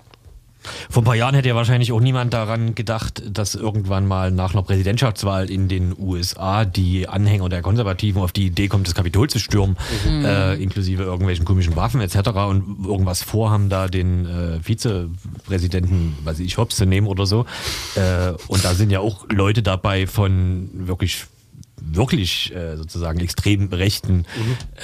Vor ein paar Jahren hätte ja wahrscheinlich auch niemand daran gedacht, dass irgendwann mal nach einer Präsidentschaftswahl in den USA die Anhänger der Konservativen auf die Idee kommt, das Kapitol zu stürmen, mhm. äh, inklusive irgendwelchen komischen Waffen etc. und irgendwas vorhaben, da den äh, Vizepräsidenten, weiß ich, Hobbs zu nehmen oder so. Äh, und da sind ja auch Leute dabei von wirklich wirklich äh, sozusagen extrem rechten mhm.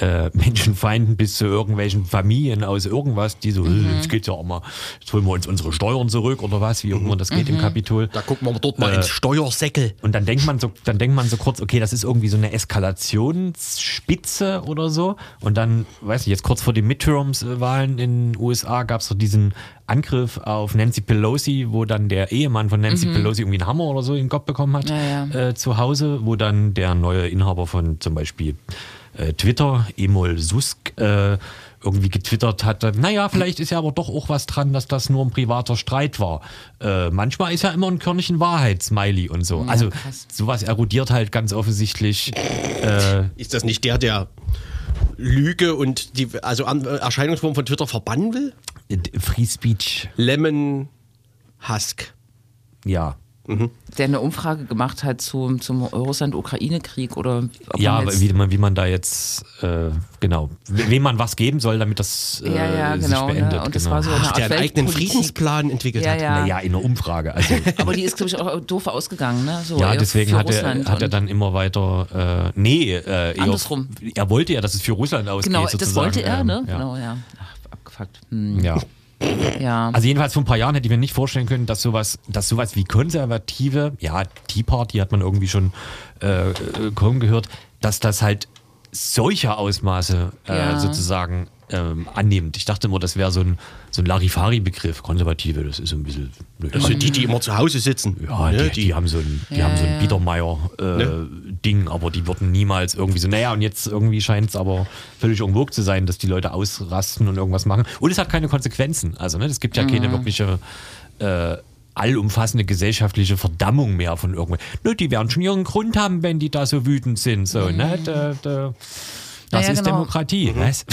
äh, Menschenfeinden bis zu irgendwelchen Familien aus irgendwas, die so, mhm. jetzt geht's ja auch mal, jetzt holen wir uns unsere Steuern zurück oder was, wie immer das geht mhm. im Kapitol. Da gucken wir dort mal äh, ins Steuersäckel. Und dann denkt man so, dann denkt man so kurz, okay, das ist irgendwie so eine Eskalationsspitze oder so. Und dann, weiß ich, jetzt kurz vor den Midterms-Wahlen in den USA gab es so diesen Angriff auf Nancy Pelosi, wo dann der Ehemann von Nancy mhm. Pelosi irgendwie einen Hammer oder so in den Kopf bekommen hat ja, ja. Äh, zu Hause, wo dann der neue Inhaber von zum Beispiel äh, Twitter, Emol Susk, äh, irgendwie getwittert hatte, naja, vielleicht ist ja aber doch auch was dran, dass das nur ein privater Streit war. Äh, manchmal ist ja immer ein Körnchen Wahrheit, Smiley und so. Ja, also krass. sowas erodiert halt ganz offensichtlich. Äh, Ist das nicht der, der Lüge und die also Erscheinungsform von Twitter verbannen will? Free Speech, Lemon Husk. ja. Der eine Umfrage gemacht hat zum, zum Russland-Ukraine-Krieg oder ob Ja, man wie man, wie man da jetzt, äh, genau, we- wem man was geben soll, damit das äh, Ja, ja, sich genau, ne? beendet. Und das genau. war so- Ach, der einen eigenen. Friedensplan entwickelt Ja, hat. ja. Naja, in einer Umfrage. Also, (laughs) Aber die ist, glaube ich, auch doof ausgegangen, ne? So ja, deswegen hat er, Russland hat er dann immer weiter, äh, nee, äh, Andersrum. er wollte ja, dass es für Russland ausgeht. Genau, sozusagen. das wollte er, ähm, ne? Ja. Genau, ja. Ach, abgefuckt. Hm. ja. Ja. Also jedenfalls vor ein paar Jahren hätte ich mir nicht vorstellen können, dass sowas, dass sowas wie konservative, ja, Tea Party hat man irgendwie schon äh, äh, kaum gehört, dass das halt solche Ausmaße äh, Ja. sozusagen ähm, annimmt. Ich dachte immer, das wäre so ein, so ein Larifari-Begriff. Konservative, das ist so ein bisschen. Das sind die, die immer zu Hause sitzen. Ja, Ne, die, die, haben so ein, die Ja, haben so ein ja. Biedermeier-Ding, aber die würden niemals irgendwie so, naja, und jetzt irgendwie scheint es aber völlig vogue zu sein, dass die Leute ausrasten und irgendwas machen. Und es hat keine Konsequenzen. Also, ne, es gibt ja Mhm. keine wirkliche äh, allumfassende gesellschaftliche Verdammung mehr von irgendwo. Ne, die werden schon ihren Grund haben, wenn die da so wütend sind. So, ne? Da, da, das Ja, ja, ist genau. Demokratie. Was?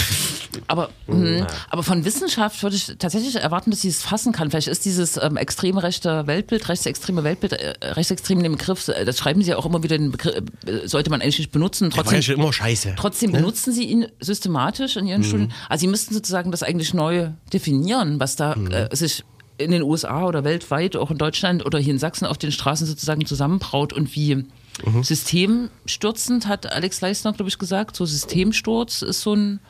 Aber, mh, aber von Wissenschaft würde ich tatsächlich erwarten, dass sie es fassen kann. Vielleicht ist dieses ähm, extreme rechte Weltbild, rechtsextreme Weltbild, äh, rechtsextrem den Begriff, äh, das schreiben sie ja auch immer wieder, den Begriff äh, sollte man eigentlich nicht benutzen. Der war ja Trotzdem, schon immer scheiße. trotzdem benutzen sie ihn systematisch in ihren Studien. Also sie müssten sozusagen das eigentlich neu definieren, was da äh, sich in den USA oder weltweit, auch in Deutschland oder hier in Sachsen auf den Straßen sozusagen zusammenbraut und wie systemstürzend, hat Alex Leisner, glaube ich, gesagt. So Systemsturz ist so ein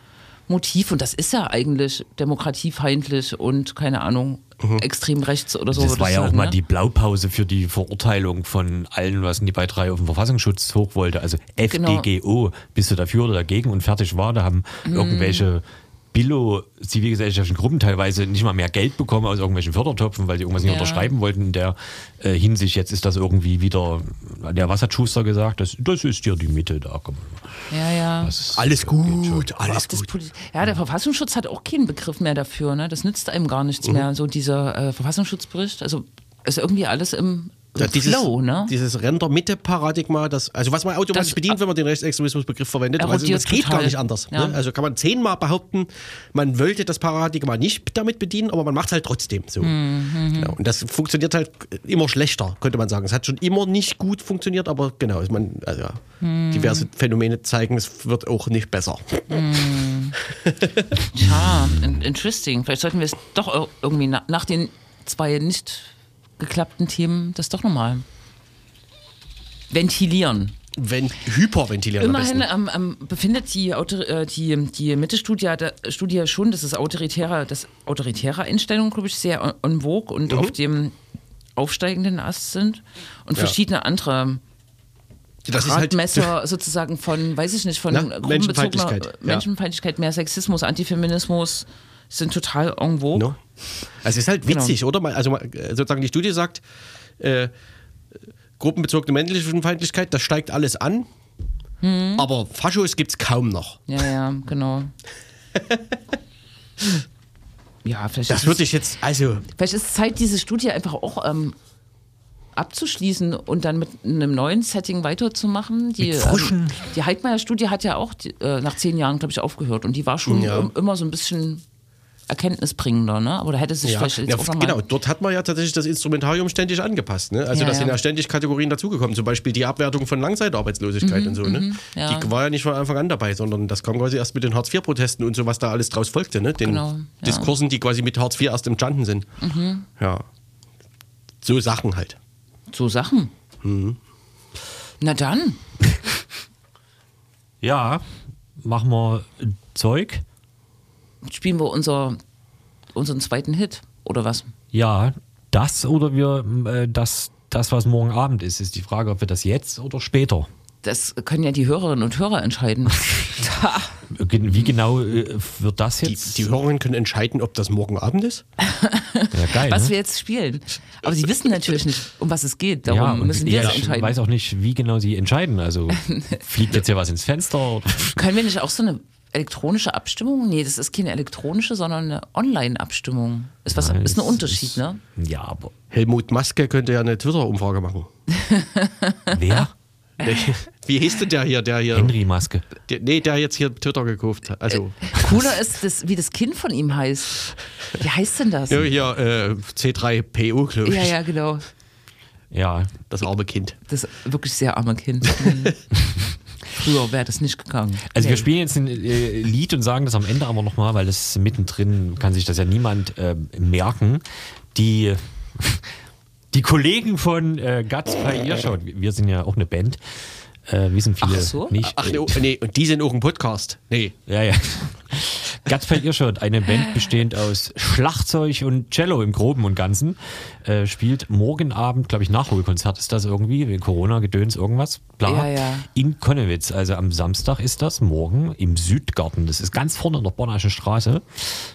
Motiv und das ist ja eigentlich demokratiefeindlich und keine Ahnung, extrem rechts oder so. Das war ja auch sagen, mal ne? die Blaupause für die Verurteilung von allen, was die bei drei auf den Verfassungsschutz hoch wollte. Also Genau. FDGO, bist du dafür oder dagegen und fertig war. Da haben Mhm. irgendwelche Billo-zivilgesellschaftlichen Gruppen teilweise nicht mal mehr Geld bekommen aus irgendwelchen Fördertöpfen, weil sie irgendwas nicht Ja. unterschreiben wollten in der äh, Hinsicht. Jetzt ist das irgendwie wieder, der was hat Schuster gesagt? Das, das ist ja die Mitte da. Komm. Ja, ja. Das Alles gut, alles Das gut. Ja, der Verfassungsschutz hat auch keinen Begriff mehr dafür. Ne? Das nützt einem gar Mhm. nichts mehr, so dieser äh, Verfassungsschutzbericht. Also ist irgendwie alles im, Ja, dieses, Flow, ne? dieses Ränder-Mitte-Paradigma, das, also was man automatisch Das- bedient, wenn man den Rechtsextremismus-Begriff verwendet, also das geht total. gar nicht anders. Ja. Ne? Also kann man zehnmal behaupten, man wollte das Paradigma nicht damit bedienen, aber man macht es halt trotzdem so. Mhm, Genau. Und das funktioniert halt immer schlechter, könnte man sagen. Es hat schon immer nicht gut funktioniert, aber genau, ich also, ja, Mhm. diverse Phänomene zeigen, es wird auch nicht besser. (laughs) Ja, in- interesting. Vielleicht sollten wir es doch ir- irgendwie na, nach den zwei nicht geklappten Themen das doch nochmal ventilieren. Wenn hyperventilieren am Immerhin besten. ähm, ähm, befindet die, Autor äh, die, die Mitte-Studie Studie schon, dass es autoritäre, das autoritäre Einstellungen, glaube ich, sehr en- vogue und Mhm. auf dem aufsteigenden Ast sind und verschiedene andere Das ist halt (laughs) sozusagen von, weiß ich nicht, von Na, Menschenfeindlichkeit, ja. Menschenfeindlichkeit, mehr Sexismus, Antifeminismus sind total en vogue. No? Also es ist halt Genau. witzig, oder? Mal- Also äh, sozusagen die Studie sagt, äh, gruppenbezogene Menschenfeindlichkeit, das steigt alles an, Hm. aber Faschos gibt es kaum noch. Ja, ja, genau. (laughs) ja, vielleicht Das ist würde es, ich jetzt, also vielleicht ist es Zeit, diese Studie einfach auch ähm, abzuschließen und dann mit einem neuen Setting weiterzumachen. Die, Ähm, die Heidmeier-Studie hat ja auch die, äh, nach zehn Jahren, glaube ich, aufgehört und die war schon Ja. im- immer so ein bisschen erkenntnisbringender, ne? Da hätte sich ja, vielleicht jetzt ja, auch genau, dort hat man ja tatsächlich das Instrumentarium ständig angepasst. Ne? Also Ja, da sind ja. ja ständig Kategorien dazugekommen, zum Beispiel die Abwertung von Langzeitarbeitslosigkeit und so. Ne? Mhm, ja. Die war ja nicht von Anfang an dabei, sondern das kam quasi erst mit den Hartz-IV-Protesten und so, was da alles draus folgte. Ne? Den Genau, ja. Mhm. Diskursen, die quasi mit Hartz IV erst entstanden sind. Ja. So Sachen halt. So Sachen. Mhm. Na dann. (laughs) Ja, machen wir Zeug. Spielen wir unser, unseren zweiten Hit oder was? Ja, das oder wir äh, das, das, was morgen Abend ist, ist die Frage, ob wir das jetzt oder später. Das können ja die Hörerinnen und Hörer entscheiden. (laughs) Wie genau äh, wird das Die, jetzt? die Hörerinnen können entscheiden, ob das morgen Abend ist. ja, geil, was ne? wir jetzt spielen. Aber sie wissen natürlich nicht, um was es geht. Darum ja, müssen wir ja, es ich entscheiden. weiß auch nicht, wie genau sie entscheiden. Also (laughs) fliegt jetzt hier was ins Fenster? Können wir nicht auch so eine Elektronische Abstimmung? Nee, das ist keine elektronische, sondern eine Online-Abstimmung. Ist, was, ist ein Unterschied, ne? Ja, aber Helmut Maske könnte ja eine Twitter-Umfrage machen. (laughs) wer? Wie hieß denn der hier, der hier? Henry Maske. Der, nee, der jetzt hier Twitter gekauft hat. Also, Cooler ist, das, wie das Kind von ihm heißt. Wie heißt denn das? ja, hier äh, C3PO, glaube ich. Ja, ja, genau. Ja, Das arme Kind. Das wirklich sehr arme Kind. (laughs) (laughs) Früher wäre das nicht gegangen. Also Nee. wir spielen jetzt ein äh, Lied und sagen das am Ende aber nochmal, weil das mittendrin kann sich das ja niemand äh, merken. Die, (laughs) die Kollegen von äh, Guts bei Earshot, wir sind ja auch eine Band, äh, wir sind viele Ach so? nicht. Ach nee, oh, nee, und die sind auch ein Podcast. Nee. Ja, ja. (laughs) Guts bei Earshot, eine Band bestehend aus Schlagzeug und Cello im Groben und Ganzen, äh, spielt morgen Abend, glaube ich, Nachholkonzert ist das irgendwie, wegen Corona, Gedöns, irgendwas, bla, Ja, ja. in Konnewitz. Also am Samstag ist das, morgen im Südgarten. Das ist ganz vorne in der Bonnaschen Straße,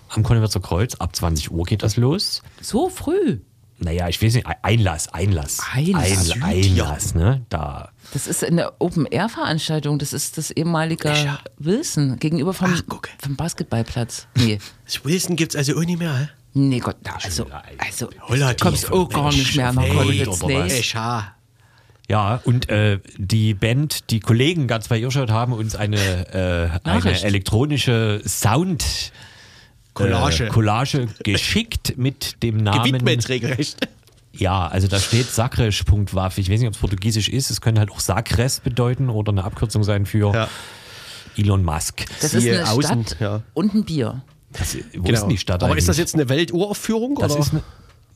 am Konnewitzer Kreuz. Ab 20 Uhr geht das los. So früh. Naja, ich weiß nicht, Einlass, Einlass. Einlass. Ein, Einlass, ne? Da. Das ist eine Open-Air-Veranstaltung. Das ist das ehemalige Ja. Wilson gegenüber vom, Ach, guck. vom Basketballplatz. Nee. (laughs) Das Wilson gibt es also auch nicht mehr. hä? Nee, Gott, na, also, also Holla, du kommst auch gar nicht mehr nach Konnewitz. scha. Ja, und äh, die Band, die Kollegen ganz bei Irschot haben uns eine, äh, eine elektronische Sound Collage. Äh, Collage geschickt mit dem Namen. Gewidmet regelrecht. Ja, also da steht Sacres.waff. Ich weiß nicht, ob es portugiesisch ist. Es könnte halt auch Sacres bedeuten oder eine Abkürzung sein für Ja. Elon Musk. Das ist Siehe eine außen, Stadt ja. und ein Bier. Das, wo ist denn die Stadt Genau. Aber ist das eigentlich? jetzt eine Welturaufführung? Das oder? ist eine,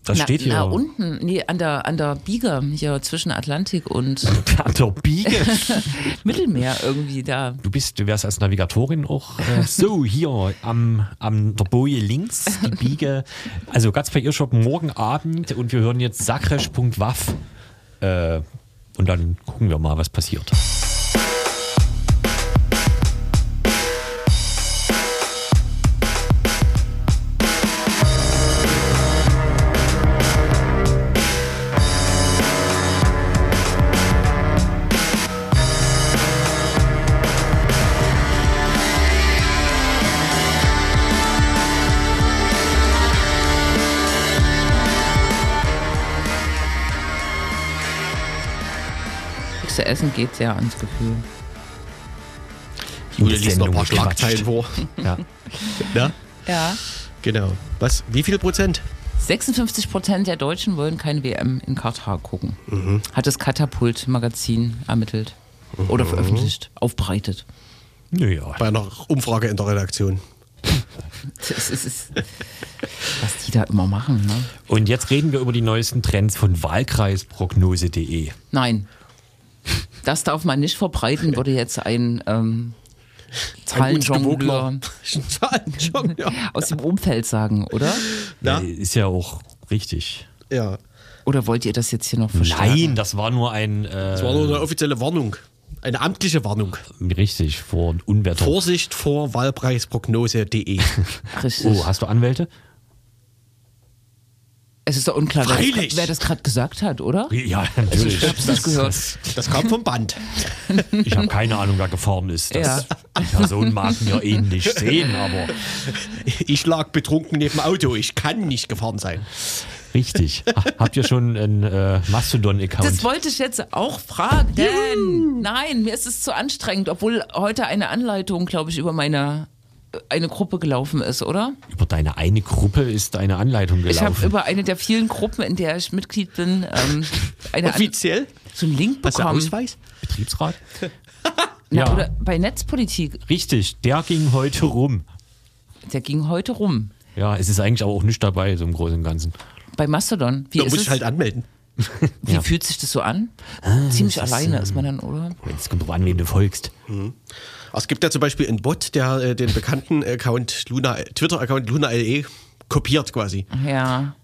das na, steht hier na, unten, nee, an der, an der Biege, hier zwischen Atlantik und (laughs) an der Biege. (laughs) Mittelmeer irgendwie da. Du bist, du wärst als Navigatorin auch äh, so hier am, am der Boje links, die Biege. Also ganz bei Irrshop morgen Abend und wir hören jetzt sakresch.waff. Äh, und dann gucken wir mal, was passiert. Zu essen geht sehr ans Gefühl. Julia liest noch ein paar Schlagzeilen vor. Ja. (laughs) Ja, Ja. genau. Was? Wie viel Prozent? 56 Prozent der Deutschen wollen keine WM in Katar gucken. Hat das Katapult-Magazin ermittelt. Oder veröffentlicht, aufbereitet. Naja, Bei einer Umfrage in der Redaktion. (laughs) Das ist, ist, was die da immer machen, ne? und jetzt reden wir über die neuesten Trends von Wahlkreisprognose.de. Nein. Das darf man nicht verbreiten, würde jetzt ein ähm, Zahlenjongleur ja. (laughs) aus dem Umfeld sagen, oder? Ja. Ist ja auch richtig. ja. Oder wollt ihr das jetzt hier noch verstärken? Nein, das war nur ein. Äh, Das war nur eine offizielle Warnung. Eine amtliche Warnung. richtig, vor Unwetter. Vorsicht vor Wahlpreisprognose.de. (laughs) Richtig. oh, hast du Anwälte? Es ist doch unklar, wer Freilich. das, wer das gerade gesagt hat, oder? Ja, natürlich. Ich hab's nicht gehört. Das kam vom Band. (laughs) Ich habe keine Ahnung, wer gefahren ist. Das, Ja. Die Person mag mir ähnlich sehen, aber Ich lag betrunken neben dem Auto. Ich kann nicht gefahren sein. richtig. Ha- Habt ihr schon einen äh, Das Mastodon-Account? wollte ich jetzt auch fragen. Nein, mir ist es zu anstrengend, obwohl heute eine Anleitung, glaube ich, über meine eine Gruppe gelaufen ist, oder? Über deine eine Gruppe ist eine Anleitung Ich habe gelaufen. über eine der vielen Gruppen, in der ich Mitglied bin, ähm, (laughs) eine An Offiziell? so einen Link Hast du bekommen. Ausweis? Betriebsrat? (laughs) Na, Ja. Oder bei Netzpolitik, Richtig, der ging heute rum. der ging heute rum. Ja, es ist eigentlich aber auch nicht dabei, so im Großen und Ganzen. Bei Mastodon. Wie Da ist muss es? ich halt anmelden. Wie Ja. fühlt sich das so an? Ziemlich alleine ist man dann, oder? Es kommt drauf an, wem du folgst. Aber Es gibt ja zum Beispiel einen Bot, der äh, den bekannten Account Luna, Twitter-Account LunaLE kopiert quasi. Ja.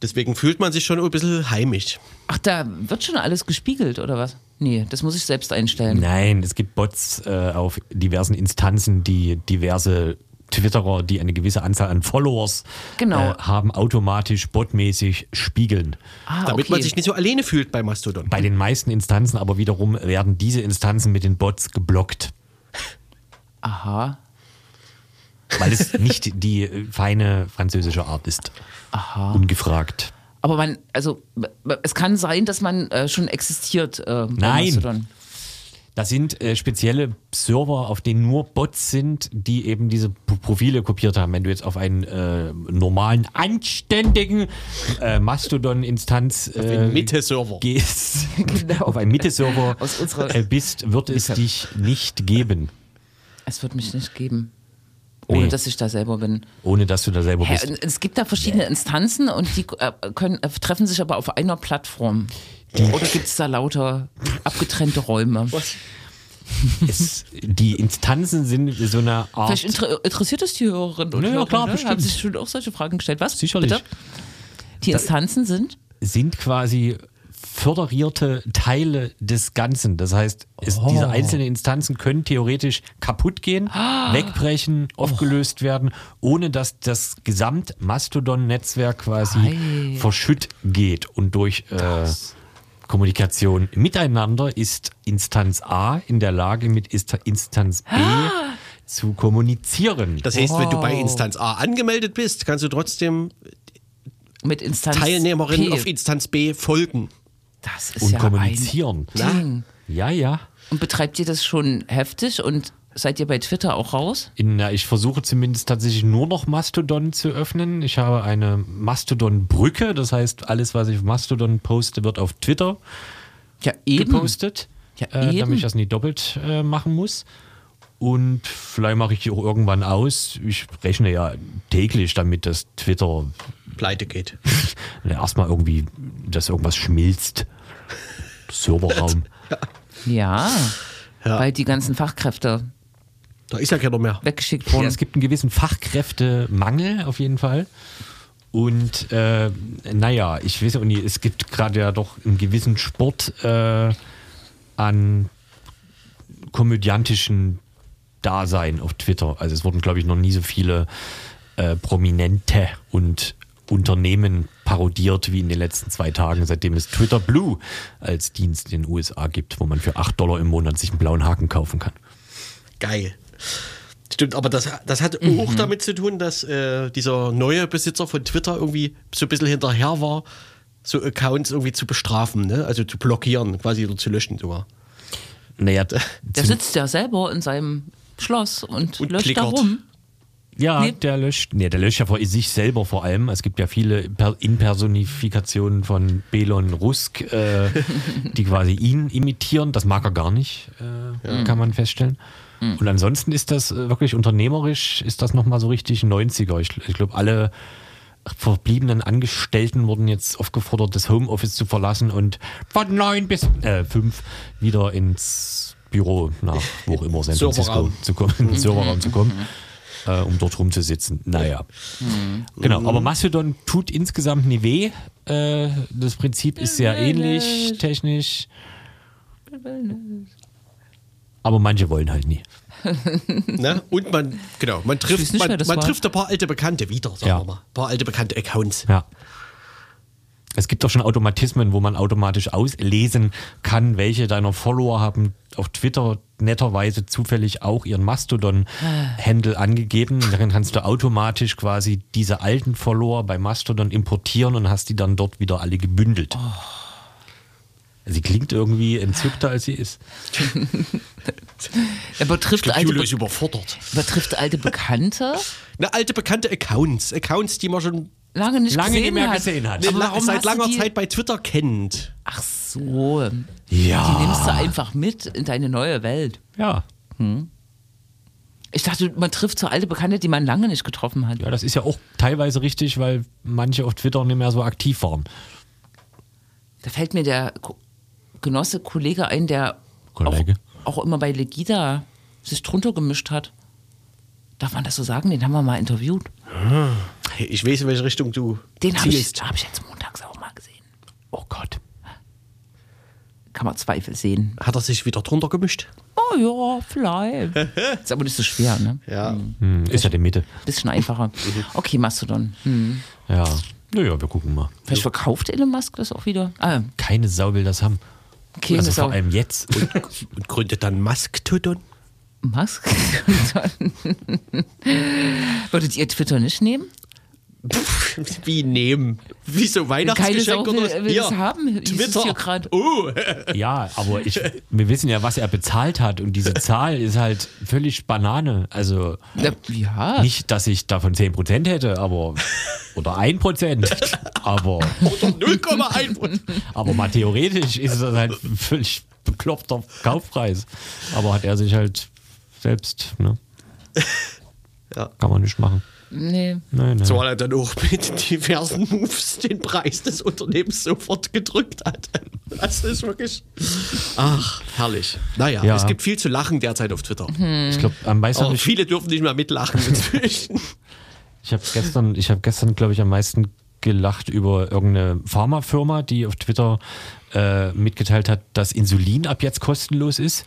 Deswegen fühlt man sich schon ein bisschen heimisch. Ach, da wird schon alles gespiegelt, oder was? Nee, das muss ich selbst einstellen. Nein, es gibt Bots äh, auf diversen Instanzen, die diverse Twitterer, die eine gewisse Anzahl an Followers Genau. äh, haben, automatisch botmäßig spiegeln. Ah, Damit okay. man sich nicht so alleine fühlt bei Mastodon. Bei den meisten Instanzen aber wiederum werden diese Instanzen mit den Bots geblockt. Aha. weil es (laughs) nicht die äh, feine französische Art ist. Aha. Ungefragt. Aber man, also es kann sein, dass man äh, schon existiert. Äh, Nein. Das sind äh, spezielle Server, auf denen nur Bots sind, die eben diese P Profile kopiert haben. Wenn du jetzt auf einen äh, normalen, anständigen äh, Mastodon-Instanz äh, Mitte-Server gehst, (laughs) genau. auf einen Mitte-Server (laughs) äh, bist, wird es Mitte. dich nicht geben. Es wird mich nicht geben. Ohne nee. dass ich da selber bin. Ohne dass du da selber bist. Es gibt da verschiedene Instanzen und die äh, können, äh, treffen sich aber auf einer Plattform. Die Oder gibt es da lauter abgetrennte Räume? Was? Es, die Instanzen sind so eine Art. Vielleicht inter interessiert es die Hörerinnen und ja, Hörer. Klar, ne? Haben sich schon auch solche Fragen gestellt. Was? Sicherlich. Bitte? Die Instanzen sind? Sind quasi föderierte Teile des Ganzen. Das heißt, es, oh. diese einzelnen Instanzen können theoretisch kaputt gehen, ah. wegbrechen, oh. aufgelöst werden, ohne dass das Gesamt-Mastodon-Netzwerk quasi Ei. verschütt geht und durch äh, Kommunikation miteinander ist Instanz A in der Lage, mit Instanz B ah. zu kommunizieren. Das heißt, oh. wenn du bei Instanz A angemeldet bist, kannst du trotzdem mit Instanz Teilnehmerin P. auf Instanz B folgen. Das ist und ja kommunizieren. Ein Ding. Ja, ja. Und betreibt ihr das schon heftig und seid ihr bei Twitter auch raus? Na, ich versuche zumindest tatsächlich nur noch Mastodon zu öffnen. Ich habe eine Mastodon-Brücke, das heißt, alles, was ich auf Mastodon poste, wird auf Twitter ja, eben. gepostet, ja, äh, damit ich das nicht doppelt äh, machen muss. Und vielleicht mache ich die auch irgendwann aus. Ich rechne ja täglich damit, dass Twitter pleite geht. (laughs) Erstmal irgendwie, dass irgendwas schmilzt. (laughs) Serverraum. ja. ja. Weil die ganzen Fachkräfte. Da ist ja keiner mehr. Weggeschickt worden. Ja, es gibt einen gewissen Fachkräftemangel auf jeden Fall. Und äh, naja, ich weiß auch nicht, es gibt gerade ja doch einen gewissen Sport äh, an komödiantischen Dasein auf Twitter. Also es wurden, glaube ich, noch nie so viele äh, Prominente und Unternehmen parodiert wie in den letzten zwei Tagen, seitdem es Twitter Blue als Dienst in den USA gibt, wo man für 8 Dollar im Monat sich einen blauen Haken kaufen kann. Geil. Stimmt, aber das, das hat mhm. auch damit zu tun, dass äh, dieser neue Besitzer von Twitter irgendwie so ein bisschen hinterher war, so Accounts irgendwie zu bestrafen, ne? also zu blockieren, quasi oder zu löschen sogar. Naja, der sitzt ja selber in seinem Schloss und, und löscht klickert. da rum. Ja, nee. der löscht. Nee, der löscht ja vor sich selber vor allem. Es gibt ja viele Impersonifikationen von Belon Rusk, äh, (laughs) die quasi ihn imitieren. Das mag er gar nicht, äh, ja. kann man feststellen. Mhm. Und ansonsten ist das äh, wirklich unternehmerisch, ist das nochmal so richtig 90er. Ich, ich glaube, alle verbliebenen Angestellten wurden jetzt aufgefordert, das Homeoffice zu verlassen und von neun bis äh, fünf wieder ins Büro nach wo auch immer San Francisco zu kommen, mhm. Serverraum zu kommen. Mhm äh, um dort rumzusitzen. Naja. Mhm. Genau, aber Mastodon tut insgesamt nie weh. Äh, das Prinzip ist sehr ähnlich technisch. Aber manche wollen halt nie. ne? Und man, genau, man trifft, man, man trifft ein paar alte Bekannte wieder, sagen ja. wir mal. Ein paar alte bekannte Accounts. Ja. Es gibt auch schon Automatismen, wo man automatisch auslesen kann, welche deiner Follower haben auf Twitter netterweise zufällig auch ihren Mastodon-Handle angegeben. Darin kannst du automatisch quasi diese alten Follower bei Mastodon importieren und hast die dann dort wieder alle gebündelt. Oh. Sie klingt irgendwie entzückter, als sie ist. (laughs) er betrifft glaub, alte, ist überfordert. betrifft alte Bekannte. (laughs) Na, alte bekannte Accounts. Accounts, die man schon lange nicht lange gesehen, mehr hat. gesehen hat. Aber warum seit langer Zeit bei Twitter kennt. Ach so. Ja. Die nimmst du einfach mit in deine neue Welt. Ja. Hm. Ich dachte, man trifft so alte Bekannte, die man lange nicht getroffen hat. Ja, das ist ja auch teilweise richtig, weil manche auf Twitter nicht mehr so aktiv waren. Da fällt mir der Genosse, Kollege ein, der Kollege. Auch, auch immer bei Legida sich drunter gemischt hat. Darf man das so sagen? Den haben wir mal interviewt. Ich weiß, in welche Richtung du Den habe ich, hab ich jetzt montags auch mal gesehen. Oh Gott. Kann man Zweifel sehen. Hat er sich wieder drunter gemischt? Oh ja, vielleicht. (laughs) ist aber nicht so schwer, ne? Ja. Hm, ist ja die Mitte. Bisschen einfacher. (laughs) Okay, Mastodon. Hm. Ja. Naja, wir gucken mal. Vielleicht verkauft Elon Musk das auch wieder? Ah. Keine Sau will das haben. Okay, also vor allem jetzt. Und, und gründet dann Mastodon? Musk. (laughs) Würdet ihr Twitter nicht nehmen? Pff, Wie nehmen? Wieso Keine Weihnachtsgeschenk Sau will, oder was? will das Hier, haben. Twitter. Oh, Ja, aber ich, wir wissen ja, was er bezahlt hat und diese Zahl ist halt völlig Banane. Also Ja, Ja. nicht, dass ich davon 10% hätte, aber oder 1%, aber, oder 0,1 aber mal theoretisch ist das halt ein völlig bekloppter Kaufpreis. Aber hat er sich halt selbst, ne? Ja. Kann man nicht machen. Nee. Nein, nein. Zumal er dann auch mit diversen Moves den Preis des Unternehmens sofort gedrückt hat. Das ist wirklich. Ach, herrlich. Naja, Ja. es gibt viel zu lachen derzeit auf Twitter. Ich glaube, am meisten hab ich, viele dürfen nicht mehr mitlachen inzwischen. (laughs) (laughs) ich habe gestern, ich habe gestern, glaube ich, am meisten gelacht über irgendeine Pharmafirma, die auf Twitter äh, mitgeteilt hat, dass Insulin ab jetzt kostenlos ist.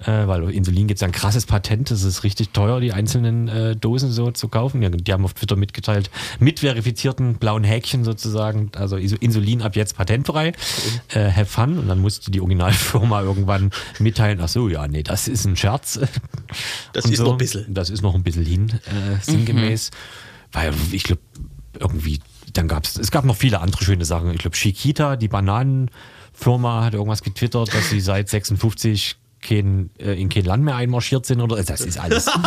Äh, weil Insulin gibt es ein krasses Patent, das ist richtig teuer, die einzelnen äh, Dosen so zu kaufen. Ja, die haben auf Twitter mitgeteilt, mit verifizierten blauen Häkchen sozusagen, also Insulin ab jetzt patentfrei, äh, have fun. Und dann musste die Originalfirma (laughs) irgendwann mitteilen, ach so, ja, nee, das ist ein Scherz. Das Und ist noch ein bisschen. Das ist noch ein bisschen hin, äh, sinngemäß. Weil ich glaube, irgendwie, dann gab es, es gab noch viele andere schöne Sachen. Ich glaube, Chiquita, die Bananenfirma, hat irgendwas getwittert, dass sie seit 56 kein, äh, in kein Land mehr einmarschiert sind oder das ist alles. (laughs)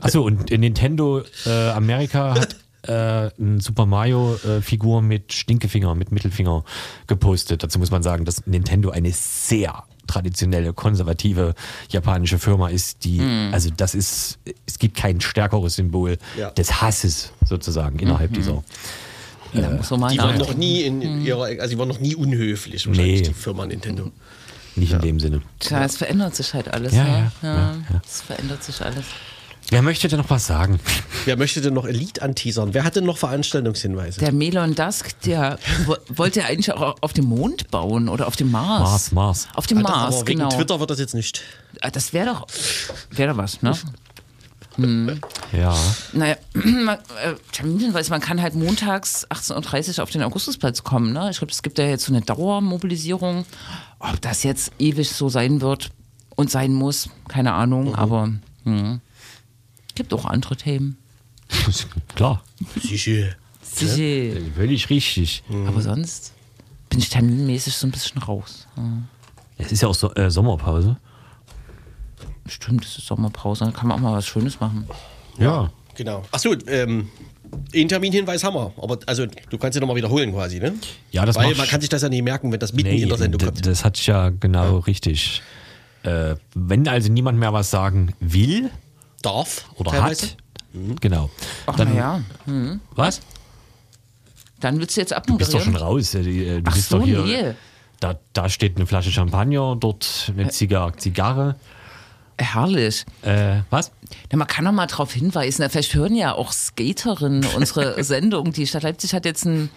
Achso, und Nintendo äh, Amerika hat äh, eine Super Mario äh, Figur mit Stinkefinger, mit Mittelfinger gepostet. Dazu muss man sagen, dass Nintendo eine sehr traditionelle, konservative japanische Firma ist, die, also das ist, es gibt kein stärkeres Symbol Ja. des Hasses sozusagen innerhalb dieser. Da muss man mal Die waren noch nie in ihrer, also die waren noch nie unhöflich, wahrscheinlich, Nee. die Firma Nintendo. Nicht in dem Sinne. Tja, es verändert sich halt alles. Ja, ne? ja, ja, ja. Es verändert sich alles. Wer möchte denn noch was sagen? Wer möchte denn noch Elite anteasern? Wer hat denn noch Veranstaltungshinweise? Der Melon Dusk, der wo- wollte ja eigentlich auch auf dem Mond bauen oder auf dem Mars. Mars, Mars. Auf dem Alter, Mars, aber wegen genau. Twitter wird das jetzt nicht. Ah, Das wäre doch, wäre doch was, ne? Ja. Naja, (clears throat) man, äh, man kann halt montags 18.30 Uhr auf den Augustusplatz kommen. Ne? Ich glaube, es gibt ja jetzt so eine Dauermobilisierung. Ob das jetzt ewig so sein wird und sein muss, keine Ahnung, aber hm. gibt auch andere Themen. Klar. Sicher. Sicher. Völlig richtig. Aber sonst bin ich terminmäßig so ein bisschen raus. Ja. Es ist ja auch so, äh, Sommerpause. Stimmt, es ist Sommerpause, dann kann man auch mal was Schönes machen. Ja. Genau. Achso, ähm, einen Terminhinweis haben wir. Aber also, du kannst ihn nochmal wiederholen quasi, ne? Ja, das Weil man kann sich das ja nicht merken, wenn das mitten Nee, in der Sendung kommt. das ich ja genau richtig. Äh, wenn also niemand mehr was sagen will Darf oder teilweise. hat, genau. Ach, Dann, naja, Was? dann willst du jetzt Du bist doch abmoderieren. schon raus. äh, äh, Du Ach bist so, doch hier. nee. Da, da steht eine Flasche Champagner, dort eine Zigarre. Herrlich. Äh, was? Ja, man kann doch mal darauf hinweisen, na, vielleicht hören ja auch Skaterinnen unsere (laughs) Sendung. Die Stadt Leipzig hat jetzt einen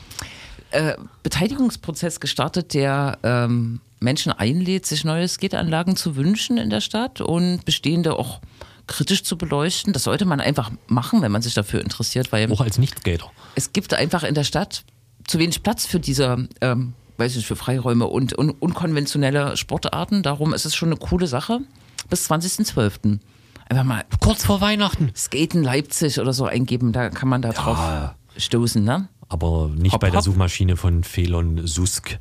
äh, Beteiligungsprozess gestartet, der ähm, Menschen einlädt, sich neue Skateanlagen zu wünschen in der Stadt und bestehende auch kritisch zu beleuchten. Das sollte man einfach machen, wenn man sich dafür interessiert, weil Auch als Nicht-Skater. es gibt einfach in der Stadt zu wenig Platz für diese, ähm, weiß ich nicht, für Freiräume und, und unkonventionelle Sportarten. Darum ist es schon eine coole Sache. Bis 20.12. Einfach mal Kurz vor Weihnachten. Skaten Leipzig oder so eingeben, da kann man da drauf stoßen, ne? Aber nicht Hopp, bei der hopp. Suchmaschine von Felon Susk.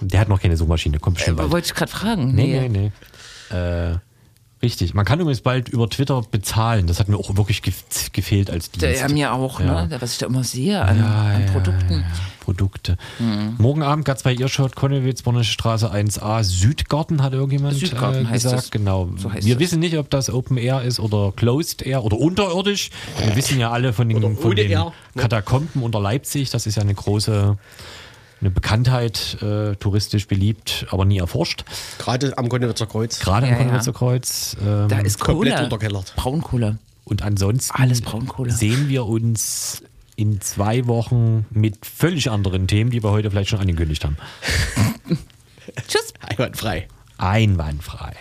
Der hat noch keine Suchmaschine, kommt bestimmt bald. Wollte ich gerade fragen. Nee, nee, nee. Äh, richtig. Man kann übrigens bald über Twitter bezahlen. Das hat mir auch wirklich gef gefehlt als Dienst. Der, ja, mir auch, Ja. ne? Was ich da immer sehe an, an Produkten. Produkte. Morgen Abend ganz bei Irschot, Konnewitz, Bornische Straße 1a, Südgarten, hat irgendjemand Südgarten äh, heißt gesagt. es. Genau. So heißt Wir es. wissen nicht, ob das Open Air ist oder Closed Air oder unterirdisch. Wir wissen ja alle von den, von den ne? Katakomben unter Leipzig. Das ist ja eine große eine Bekanntheit, äh, touristisch beliebt, aber nie erforscht. Gerade am Konnewitzer Kreuz. Gerade Ja, am Konnewitzer ja. Kreuz. Ähm, Da ist komplett Kohle. unterkellert. Braunkohle. und ansonsten Alles Braunkohle. sehen wir uns in zwei Wochen mit völlig anderen Themen, die wir heute vielleicht schon angekündigt haben. (laughs) Tschüss. Einwandfrei. Einwandfrei.